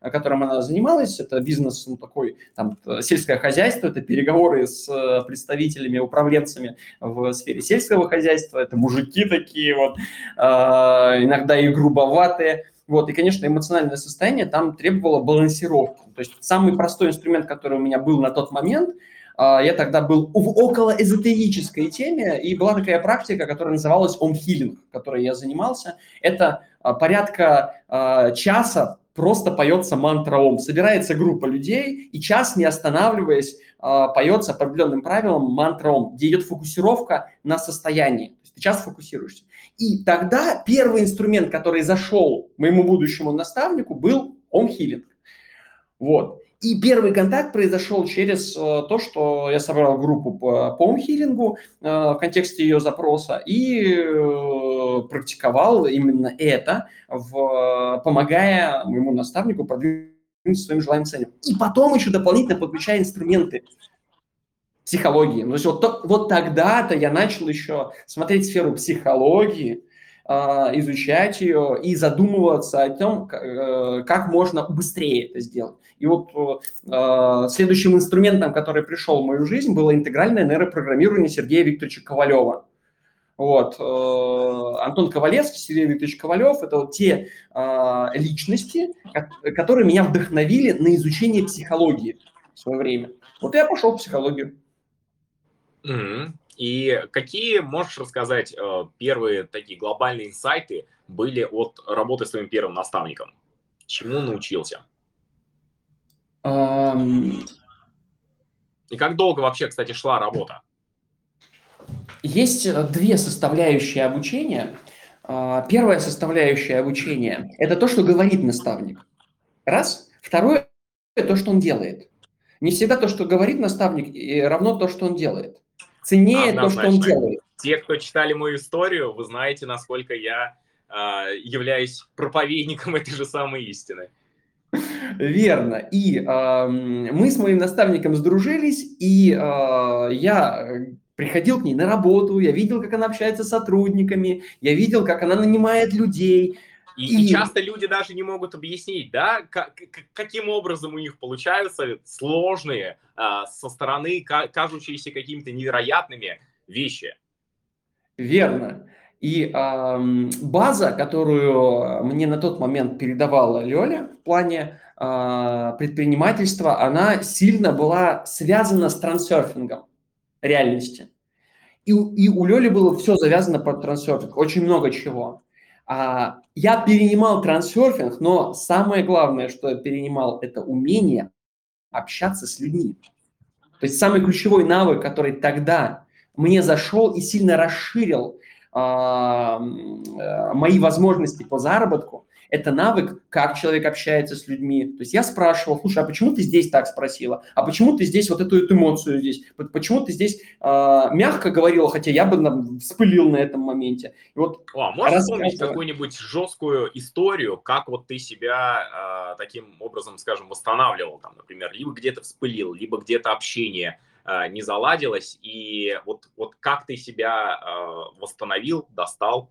которым она занималась. Это бизнес, ну, такой, там, сельское хозяйство, это переговоры с э, представителями, управленцами в сфере сельского хозяйства, это мужики такие вот, а, иногда и грубоватые. Вот, и, конечно, эмоциональное состояние там требовало балансировки. То есть самый простой инструмент, который у меня был на тот момент, а, я тогда был в около эзотерической теме, и была такая практика, которая называлась ом-хилинг, которой я занимался. Это а, порядка часа просто поется мантра Ом. Собирается группа людей, и час, не останавливаясь, а, поется по определенным правилам мантра Ом, где идет фокусировка на состоянии. То есть ты час фокусируешься. И тогда первый инструмент, который зашел моему будущему наставнику, был Ом Хилинг. Вот. И первый контакт произошел через э, то, что я собрал группу по, по умхилингу э, в контексте ее запроса и э, практиковал именно это, в, помогая моему наставнику продвинуть своим желаемым целям. И потом еще дополнительно подключая инструменты психологии. То есть вот, вот тогда-то я начал еще смотреть сферу психологии, изучать ее и задумываться о том, как можно быстрее это сделать. И вот э, следующим инструментом, который пришел в мою жизнь, было интегральное нейропрограммирование Сергея Викторовича Ковалева. Вот. Э, Антон Ковалевский, Сергей Викторович Ковалев – это вот те э, личности, которые меня вдохновили на изучение психологии в свое время. Вот я пошел в психологию. Mm-hmm. И какие, можешь рассказать, э, первые такие глобальные инсайты были от работы с твоим первым наставником? Чему научился? И как долго вообще, кстати, шла работа? Есть э, две составляющие обучения. А, первая составляющая обучения – это то, что говорит наставник. Раз. Второе – то, что он делает. Не всегда то, что говорит наставник, равно то, что он делает. Ценнее то, что он делает. Те, кто читали мою историю, вы знаете, насколько я э, являюсь проповедником *laughs* этой же самой истины. Верно. И э, мы с моим наставником сдружились, и э, я приходил к ней на работу, я видел, как она общается с сотрудниками, я видел, как она нанимает людей. И, и... часто люди даже не могут объяснить, да, как, каким образом у них получаются сложные, а, со стороны кажущиеся какими-то невероятными вещи. Верно. И э, база, которую мне на тот момент передавала Лёля в плане э, предпринимательства, она сильно была связана с трансерфингом реальности. И, и у Лёли было все завязано под трансерфинг, очень много чего. А, я перенимал трансерфинг, но самое главное, что я перенимал, это умение общаться с людьми. То есть самый ключевой навык, который тогда мне зашел и сильно расширил а, э, мои возможности по заработку, это навык, как человек общается с людьми. То есть я спрашивал, слушай, а почему ты здесь так спросила? А почему ты здесь вот эту, эту эмоцию здесь? Почему ты здесь э, мягко говорила, хотя я бы там, вспылил на этом моменте? И вот а, можешь вспомнить какую-нибудь жесткую историю, как вот ты себя э, таким образом, скажем, восстанавливал, там, например, либо где-то вспылил, либо где-то общение – Э, не заладилось, и вот, вот как ты себя э, восстановил, достал?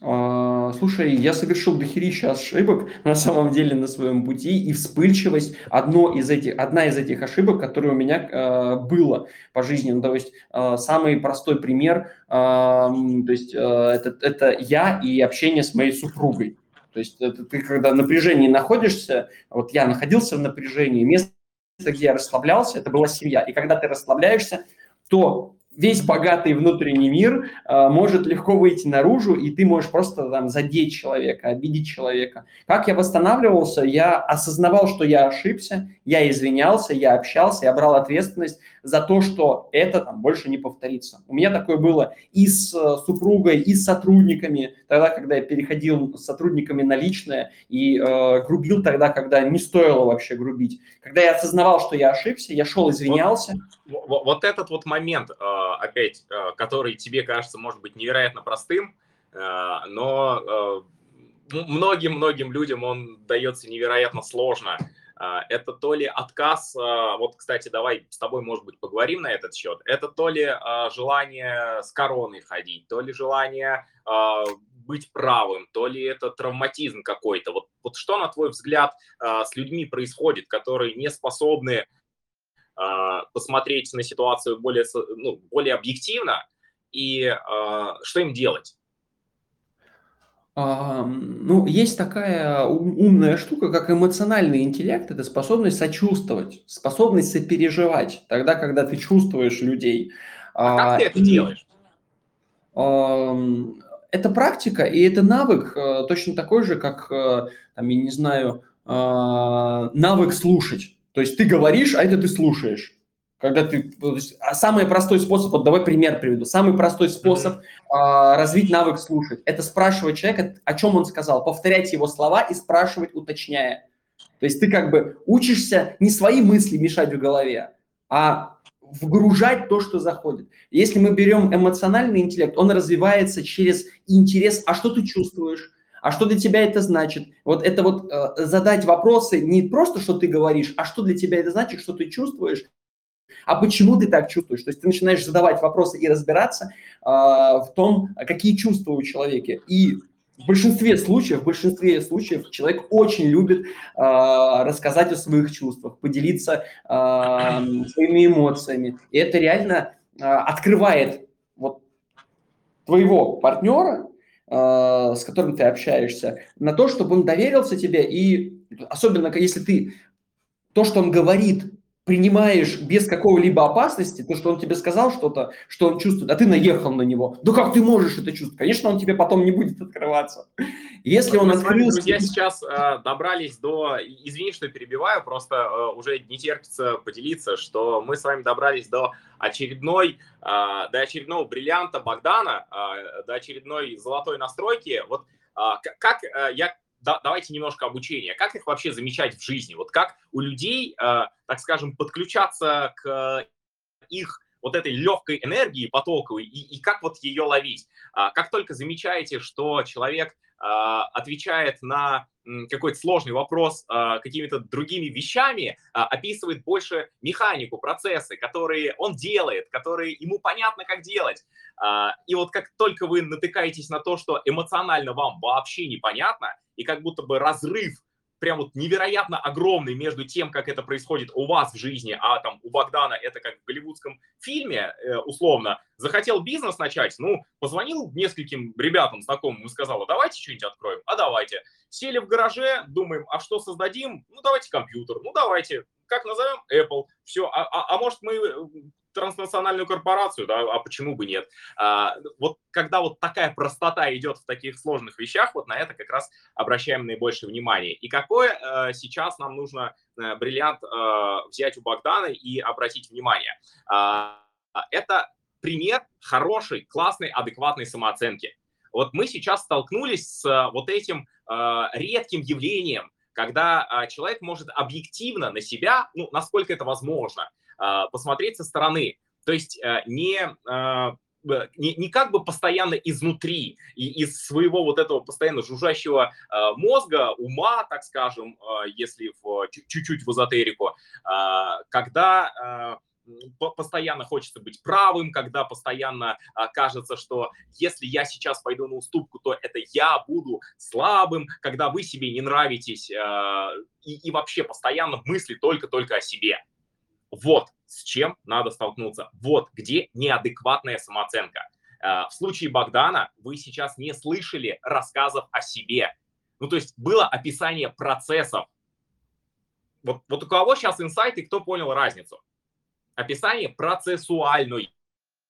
А, слушай, я совершил дохерища ошибок *laughs* на самом деле на своем пути, и вспыльчивость одно из этих, одна из этих ошибок, которые у меня э, было по жизни. Ну, то есть э, самый простой пример, э, то есть э, это, это я и общение с моей супругой. То есть это ты когда в напряжении находишься, вот я находился в напряжении, место где я расслаблялся, это была семья. И когда ты расслабляешься, то весь богатый внутренний мир э, может легко выйти наружу, и ты можешь просто там задеть человека, обидеть человека. Как я восстанавливался? Я осознавал, что я ошибся, я извинялся, я общался, я брал ответственность за то, что это там больше не повторится. У меня такое было и с э, супругой, и с сотрудниками, тогда, когда я переходил с сотрудниками на личное, и э, грубил тогда, когда не стоило вообще грубить. Когда я осознавал, что я ошибся, я шел, извинялся. Вот, вот, вот этот вот момент, э, опять, э, который тебе кажется, может быть, невероятно простым, но многим-многим людям он дается невероятно сложно. Это то ли отказ, вот, кстати, давай с тобой, может быть, поговорим на этот счет, это то ли желание с короной ходить, то ли желание быть правым, то ли это травматизм какой-то. Вот, вот что, на твой взгляд, с людьми происходит, которые не способны а, посмотреть на ситуацию более, ну, более объективно и а, что им делать? Ну, есть такая умная штука, как эмоциональный интеллект. Это способность сочувствовать, способность сопереживать тогда, когда ты чувствуешь людей. А как ты это и, делаешь? Это практика, и это навык э, точно такой же, как, э, там, я не знаю, навык слушать. То есть ты говоришь, а это ты слушаешь. Когда ты, а самый простой способ, вот давай пример приведу, самый простой способ mm-hmm. а, развить навык слушать, это спрашивать человека, о чем он сказал, повторять его слова и спрашивать, уточняя. То есть ты как бы учишься не свои мысли мешать в голове, а вгружать то, что заходит. Если мы берем эмоциональный интеллект, он развивается через интерес, а что ты чувствуешь, а что для тебя это значит? Вот это вот э, задать вопросы не просто, что ты говоришь, а что для тебя это значит, что ты чувствуешь, а почему ты так чувствуешь? То есть ты начинаешь задавать вопросы и разбираться э, в том, какие чувства у человека. И в большинстве случаев, в большинстве случаев человек очень любит э, рассказать о своих чувствах, поделиться э, своими эмоциями. И это реально э, открывает вот твоего партнера Э, с которым ты общаешься, на то, чтобы он доверился тебе, и особенно если ты то, что он говорит, принимаешь без какого-либо опасности, то, что он тебе сказал что-то, что он чувствует, а ты наехал на него. Да как ты можешь это чувствовать? Конечно, он тебе потом не будет открываться. Если он открылся... Друзья сейчас э, добрались до... Извини, что перебиваю, просто э, уже не терпится поделиться, что мы с вами добрались до очередной, э, до очередного бриллианта Богдана, э, до очередной золотой настройки. Вот э, как э, я да, давайте немножко обучения. Как их вообще замечать в жизни? Вот как у людей, э, так скажем, подключаться к их вот этой легкой энергии потоковой и, и как вот ее ловить? А, как только замечаете, что человек отвечает на какой-то сложный вопрос э, какими-то другими вещами, э, описывает больше механику, процессы, которые он делает, которые ему понятно, как делать. Э, и вот как только вы натыкаетесь на то, что эмоционально вам вообще непонятно, и как будто бы разрыв прям вот невероятно огромный между тем, как это происходит у вас в жизни, а там у Богдана это как в голливудском фильме, э, условно, захотел бизнес начать, ну, позвонил нескольким ребятам, знакомым и сказал, «А давайте что-нибудь откроем, а давайте. Сели в гараже, думаем, а что создадим? Ну, давайте компьютер, ну, давайте. Как назовем? Apple. Все. А, а, а может, мы транснациональную корпорацию, да, а почему бы нет? А, вот когда вот такая простота идет в таких сложных вещах, вот на это как раз обращаем наибольшее внимание. И какое э, сейчас нам нужно э, бриллиант э, взять у Богдана и обратить внимание? Э, это пример хорошей, классной, адекватной самооценки. Вот мы сейчас столкнулись с вот этим э, редким явлением, когда э, человек может объективно на себя, ну, насколько это возможно, а, посмотреть со стороны. То есть э, не а, не, не как бы постоянно изнутри, и из своего вот этого постоянно жужжащего э, мозга, ума, так скажем, э, если в, чуть-чуть в эзотерику, э, когда э, постоянно хочется быть правым, когда постоянно а, кажется, что если я сейчас пойду на уступку, то это я буду слабым, когда вы себе не нравитесь а, и, и вообще постоянно мысли только-только о себе. Вот с чем надо столкнуться. Вот где неадекватная самооценка. Э, в случае Богдана вы сейчас не слышали рассказов о себе. Ну, то есть было описание процессов. Вот, вот у кого сейчас инсайты, кто понял разницу? Описание процессуальное.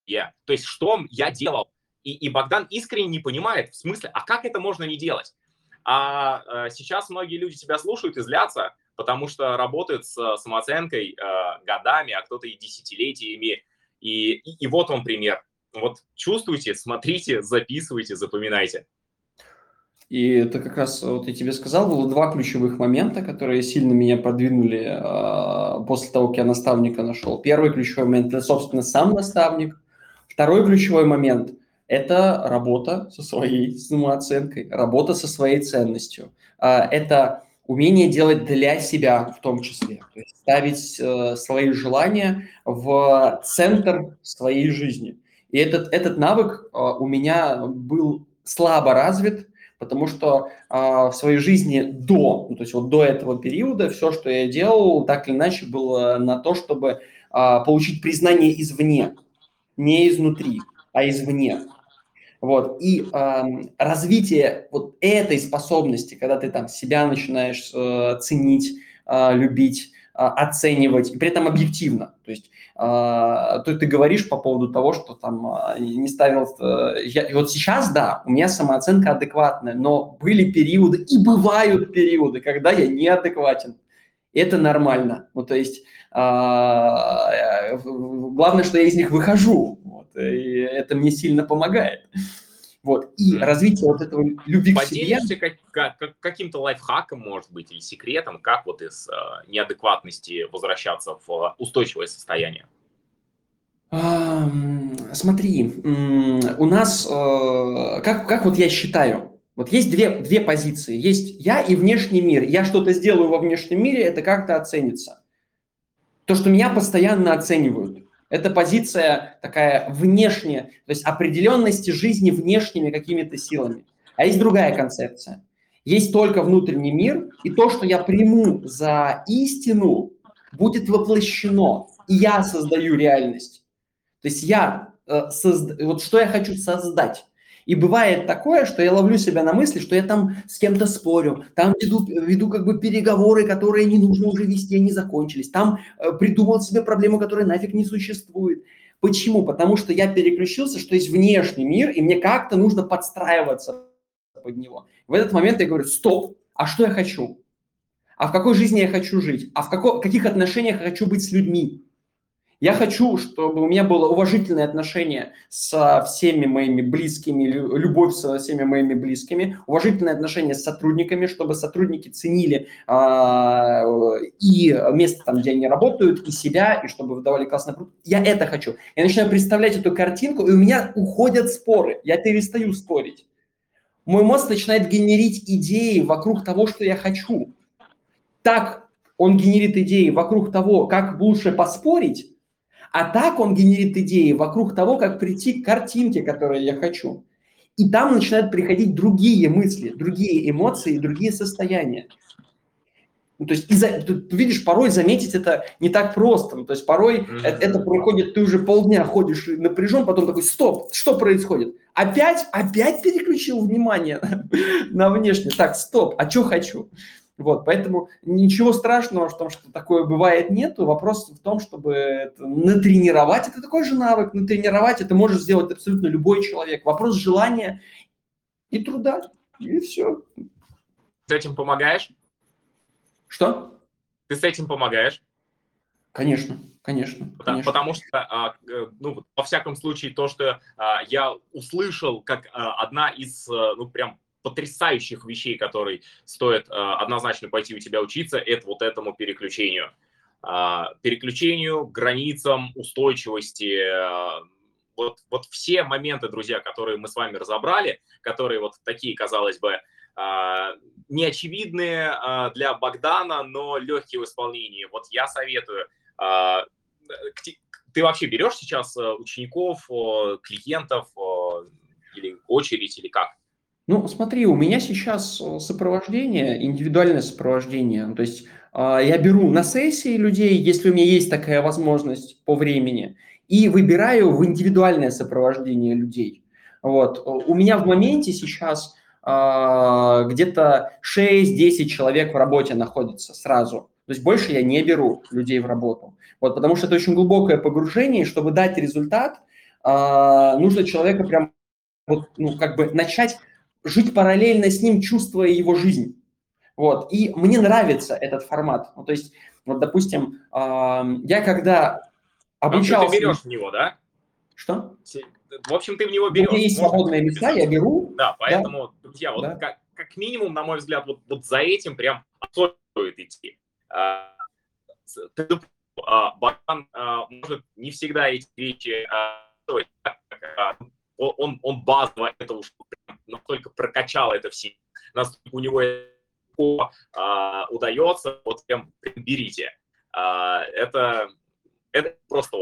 То есть что я делал. И, и Богдан искренне не понимает, в смысле, а как это можно не делать? А, а сейчас многие люди тебя слушают и злятся, потому что работают с самооценкой э, годами, а кто-то и десятилетиями. И, и, и вот он пример. Вот чувствуйте, смотрите, записывайте, запоминайте. И это как раз, вот я тебе сказал, было два ключевых момента, которые сильно меня продвинули э, после того, как я наставника нашел. Первый ключевой момент – это, собственно, сам наставник. Второй ключевой момент – это работа со своей самооценкой, работа со своей ценностью. Э, это умение делать для себя в том числе, то есть ставить э, свои желания в центр своей жизни. И этот, этот навык э, у меня был слабо развит, потому что э, в своей жизни до, ну, то есть вот до этого периода все, что я делал, так или иначе было на то, чтобы э, получить признание извне, не изнутри, а извне. Вот. И э, развитие вот этой способности, когда ты там себя начинаешь э, ценить, э, любить, э, оценивать, и при этом объективно. То есть э, то ты говоришь по поводу того, что там э, не ставил... Э, я, и вот сейчас, да, у меня самооценка адекватная, но были периоды, и бывают периоды, когда я неадекватен. Это нормально. Ну, то есть э, главное, что я из них выхожу и это мне сильно помогает. Вот. И развитие вот этого любви к себе... Как, как, каким-то лайфхаком, может быть, или секретом, как вот из э, неадекватности возвращаться в устойчивое состояние? А, смотри, у нас, э, как, как вот я считаю, вот есть две, две позиции. Есть я и внешний мир. Я что-то сделаю во внешнем мире, это как-то оценится. То, что меня постоянно оценивают. Это позиция такая внешняя, то есть определенности жизни внешними какими-то силами. А есть другая концепция. Есть только внутренний мир, и то, что я приму за истину, будет воплощено, и я создаю реальность. То есть я, э, созда... вот что я хочу создать. И бывает такое, что я ловлю себя на мысли, что я там с кем-то спорю, там веду, веду как бы переговоры, которые не нужно уже вести, они закончились. Там э, придумал себе проблему, которая нафиг не существует. Почему? Потому что я переключился, что есть внешний мир, и мне как-то нужно подстраиваться под него. В этот момент я говорю, стоп, а что я хочу? А в какой жизни я хочу жить? А в како- каких отношениях я хочу быть с людьми? Я хочу, чтобы у меня было уважительное отношение со всеми моими близкими, любовь со всеми моими близкими, уважительное отношение с сотрудниками, чтобы сотрудники ценили э, и место там, где они работают, и себя, и чтобы выдавали классный продукт. Я это хочу. Я начинаю представлять эту картинку, и у меня уходят споры. Я перестаю спорить. мой мозг начинает генерить идеи вокруг того, что я хочу. Так он генерит идеи вокруг того, как лучше поспорить, а так он генерит идеи вокруг того, как прийти к картинке, которую я хочу. И там начинают приходить другие мысли, другие эмоции, другие состояния. Ну, то есть, из-за, ты, видишь, порой заметить это не так просто. Ну, то есть, порой mm-hmm. это, это проходит, ты уже полдня ходишь напряжен, потом такой, стоп, что происходит? Опять, опять переключил внимание на, *laughs* на внешнее. Так, стоп, а что хочу? Вот, поэтому ничего страшного в том, что такое бывает нету. Вопрос в том, чтобы это натренировать. Это такой же навык. Натренировать это может сделать абсолютно любой человек. Вопрос желания и труда. И все. С этим помогаешь? Что? Ты с этим помогаешь? Конечно, конечно. Потому, конечно. потому что, а, ну, во всяком случае, то, что а, я услышал, как а, одна из, ну, прям потрясающих вещей, которые стоит однозначно пойти у тебя учиться, это вот этому переключению. Переключению, границам, устойчивости, вот, вот все моменты, друзья, которые мы с вами разобрали, которые вот такие, казалось бы, а, неочевидные а, для Богдана, но легкие в исполнении. Вот я советую. А, ты вообще берешь сейчас учеников, клиентов или очередь, или как? Ну, смотри, у меня сейчас сопровождение, индивидуальное сопровождение. То есть я беру на сессии людей, если у меня есть такая возможность по времени, и выбираю в индивидуальное сопровождение людей. Вот. У меня в моменте сейчас а, где-то 6-10 человек в работе находится сразу. То есть больше я не беру людей в работу. Вот, потому что это очень глубокое погружение, и чтобы дать результат, а, нужно человека прям вот, ну, как бы начать жить параллельно с ним, чувствуя его жизнь. Вот. И мне нравится этот формат. Ну, то есть, вот, допустим, я когда обучался... ты берешь в него, да? Что? в общем, ты в него берешь. У меня есть свободные места, я беру. Да, поэтому, да. друзья, вот да. как, как минимум, на мой взгляд, вот, вот за этим прям стоит идти. А, а, Баран а, может не всегда эти вещи он, он базово это уж настолько прокачал это все, насколько у него а, удается, вот прям, прям берите. А, это, это просто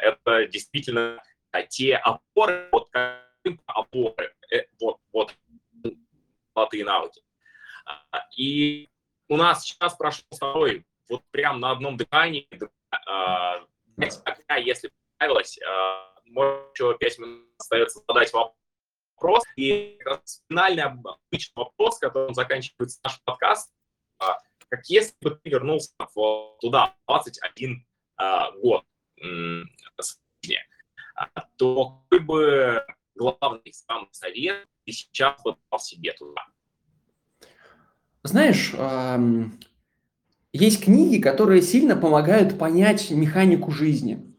это действительно а те опоры, вот опоры, э, вот, вот золотые навыки. А, и у нас сейчас прошел второй, вот прям на одном дыхании, а, если понравилось, может еще 5 минут остается задать вопрос. И финальный обычный вопрос, которым заканчивается наш подкаст, как если бы ты вернулся туда 21 год то какой бы главный сам совет ты сейчас бы себе туда? Знаешь, есть книги, которые сильно помогают понять механику жизни.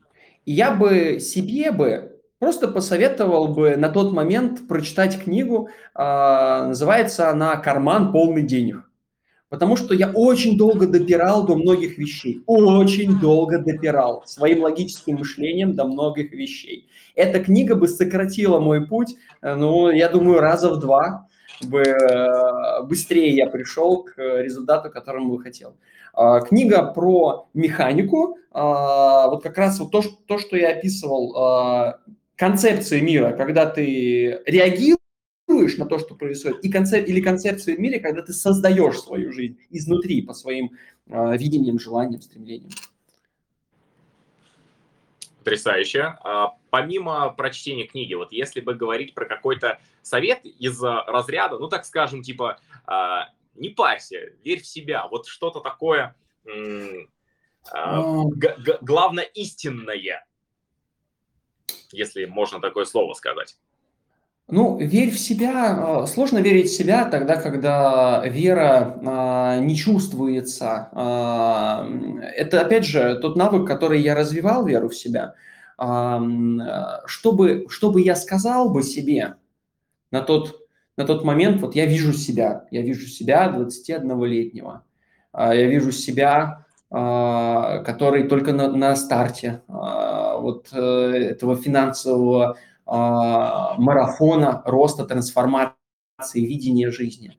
Я бы себе бы просто посоветовал бы на тот момент прочитать книгу, а, называется она «Карман полный денег». Потому что я очень долго допирал до многих вещей. Очень долго допирал своим логическим мышлением до многих вещей. Эта книга бы сократила мой путь, э, ну, я думаю, раза в два бы э, быстрее я пришел к результату, которому бы хотел. А, книга про механику, а, вот как раз вот то, то что я описывал, а, концепции мира, когда ты реагируешь, на то, что происходит, и концеп... или концепцию в мире, когда ты создаешь свою жизнь изнутри по своим видениям, желаниям, стремлениям. Потрясающе. Помимо прочтения книги, вот если бы говорить про какой-то совет из разряда, ну так скажем, типа, не парься, верь в себя, вот что-то такое, а, главное истинное, если можно такое слово сказать. Ну, верь в себя. А, сложно верить в себя тогда, когда вера а, не чувствуется. А, это, опять же, тот навык, который я развивал, веру в себя. Чтобы, чтобы я сказал бы себе на тот, на тот момент, вот я вижу себя, я вижу себя 21-летнего, я вижу себя, который только на, на старте вот э, этого финансового а, марафона роста, трансформации видения жизни.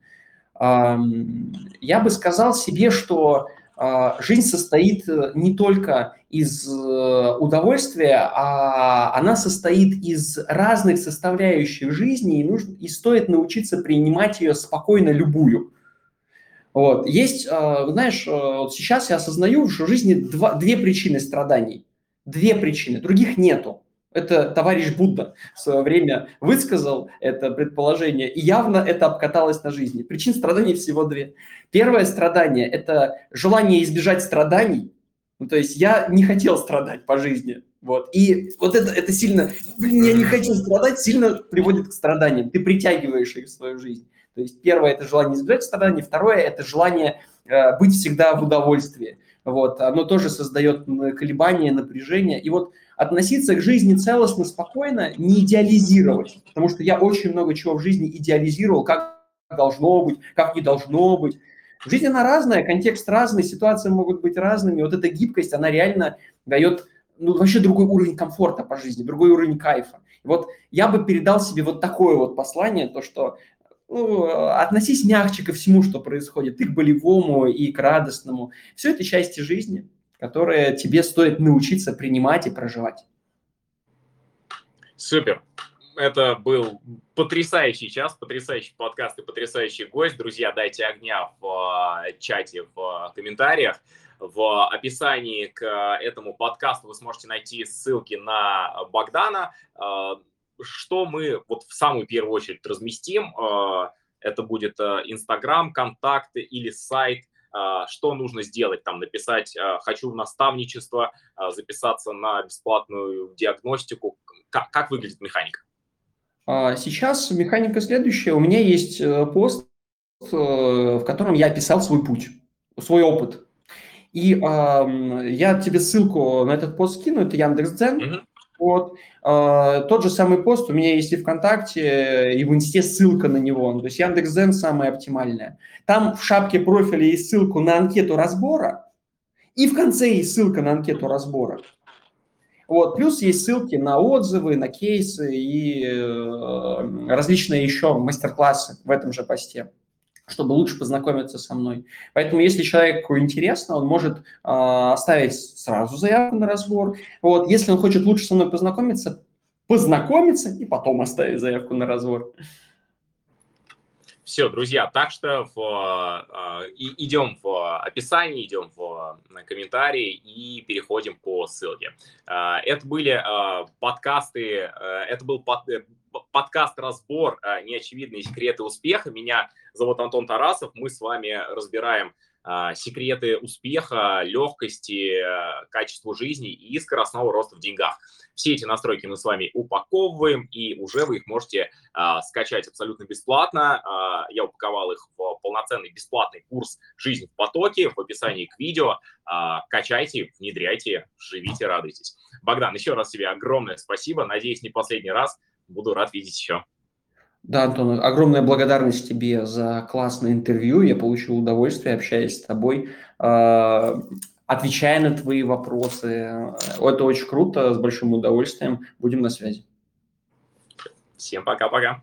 Я бы сказал себе, что а, жизнь состоит э, не только из э, удовольствия, а она состоит из разных составляющих жизни, и, нужно, и стоит научиться принимать ее спокойно любую. Вот. Есть, а, знаешь, э, вот сейчас я осознаю, что в жизни два, две причины страданий. Две причины, других нету. Это товарищ Будда в свое время высказал это предположение, и явно это обкаталось на жизни. Причин страданий всего две. Первое страдание – это желание избежать страданий. Ну, то есть я не хотел страдать по жизни. Вот. И вот это, это сильно, блин, я не хочу страдать, сильно приводит к страданиям. Ты притягиваешь их в свою жизнь. То есть первое – это желание избежать страданий, второе – это желание э, быть всегда в удовольствии. Вот. Оно тоже создает колебания, напряжение. И вот относиться к жизни целостно, спокойно, не идеализировать. Потому что я очень много чего в жизни идеализировал, как должно быть, как не должно быть. Жизнь, она разная, контекст разный, ситуации могут быть разными. Вот эта гибкость, она реально дает ну, вообще другой уровень комфорта по жизни, другой уровень кайфа. Вот я бы передал себе вот такое вот послание, то, что ну, относись мягче ко всему, что происходит, и к болевому, и к радостному. Все это части жизни которое тебе стоит научиться принимать и проживать. Супер. Это был потрясающий час, потрясающий подкаст и потрясающий гость. Друзья, дайте огня в э, чате, в комментариях. В описании к этому подкасту вы сможете найти ссылки на Богдана. Э, что мы вот в самую первую очередь разместим? Э, это будет Инстаграм, контакты или сайт – что нужно сделать, там написать а, «хочу в наставничество», а, записаться на бесплатную диагностику. Как, как выглядит механика? Сейчас механика следующая. У меня есть э, пост, э, в котором я описал свой путь, свой опыт. И э, я тебе ссылку на этот пост скину, это Яндекс.Дзен. Mm-hmm. Вот. Э, тот же самый пост у меня есть и ВКонтакте, и в Инсте ссылка на него. То есть Яндекс.Зен самая оптимальная. Там в шапке профиля есть ссылку на анкету разбора, и в конце есть ссылка на анкету разбора. Вот. Плюс есть ссылки на отзывы, на кейсы и э, различные еще мастер-классы в этом же посте чтобы лучше познакомиться со мной. Поэтому, если человеку интересно, он может э, оставить сразу заявку на разбор. Вот, если он хочет лучше со мной познакомиться, познакомиться и потом оставить заявку на разбор. Все, друзья, так что в, э, идем в описании, идем в комментарии и переходим по ссылке. Э, это были э, подкасты, э, это был под, э, подкаст-разбор э, «Неочевидные секреты успеха». Меня зовут Антон Тарасов. Мы с вами разбираем э, секреты успеха, легкости, э, качества жизни и скоростного роста в деньгах. Все эти настройки мы с вами упаковываем, и уже вы их можете скачать абсолютно бесплатно. Я упаковал их в полноценный бесплатный курс «Жизнь в потоке» в описании к видео. Качайте, внедряйте, живите, радуйтесь. Богдан, еще раз тебе огромное спасибо. Надеюсь, не последний раз буду рад видеть еще. Да, Антон, огромная благодарность тебе за классное интервью. Я получил удовольствие, общаясь с тобой, а, отвечая на твои вопросы. Это очень круто, с большим удовольствием. Будем на связи. Всем пока-пока.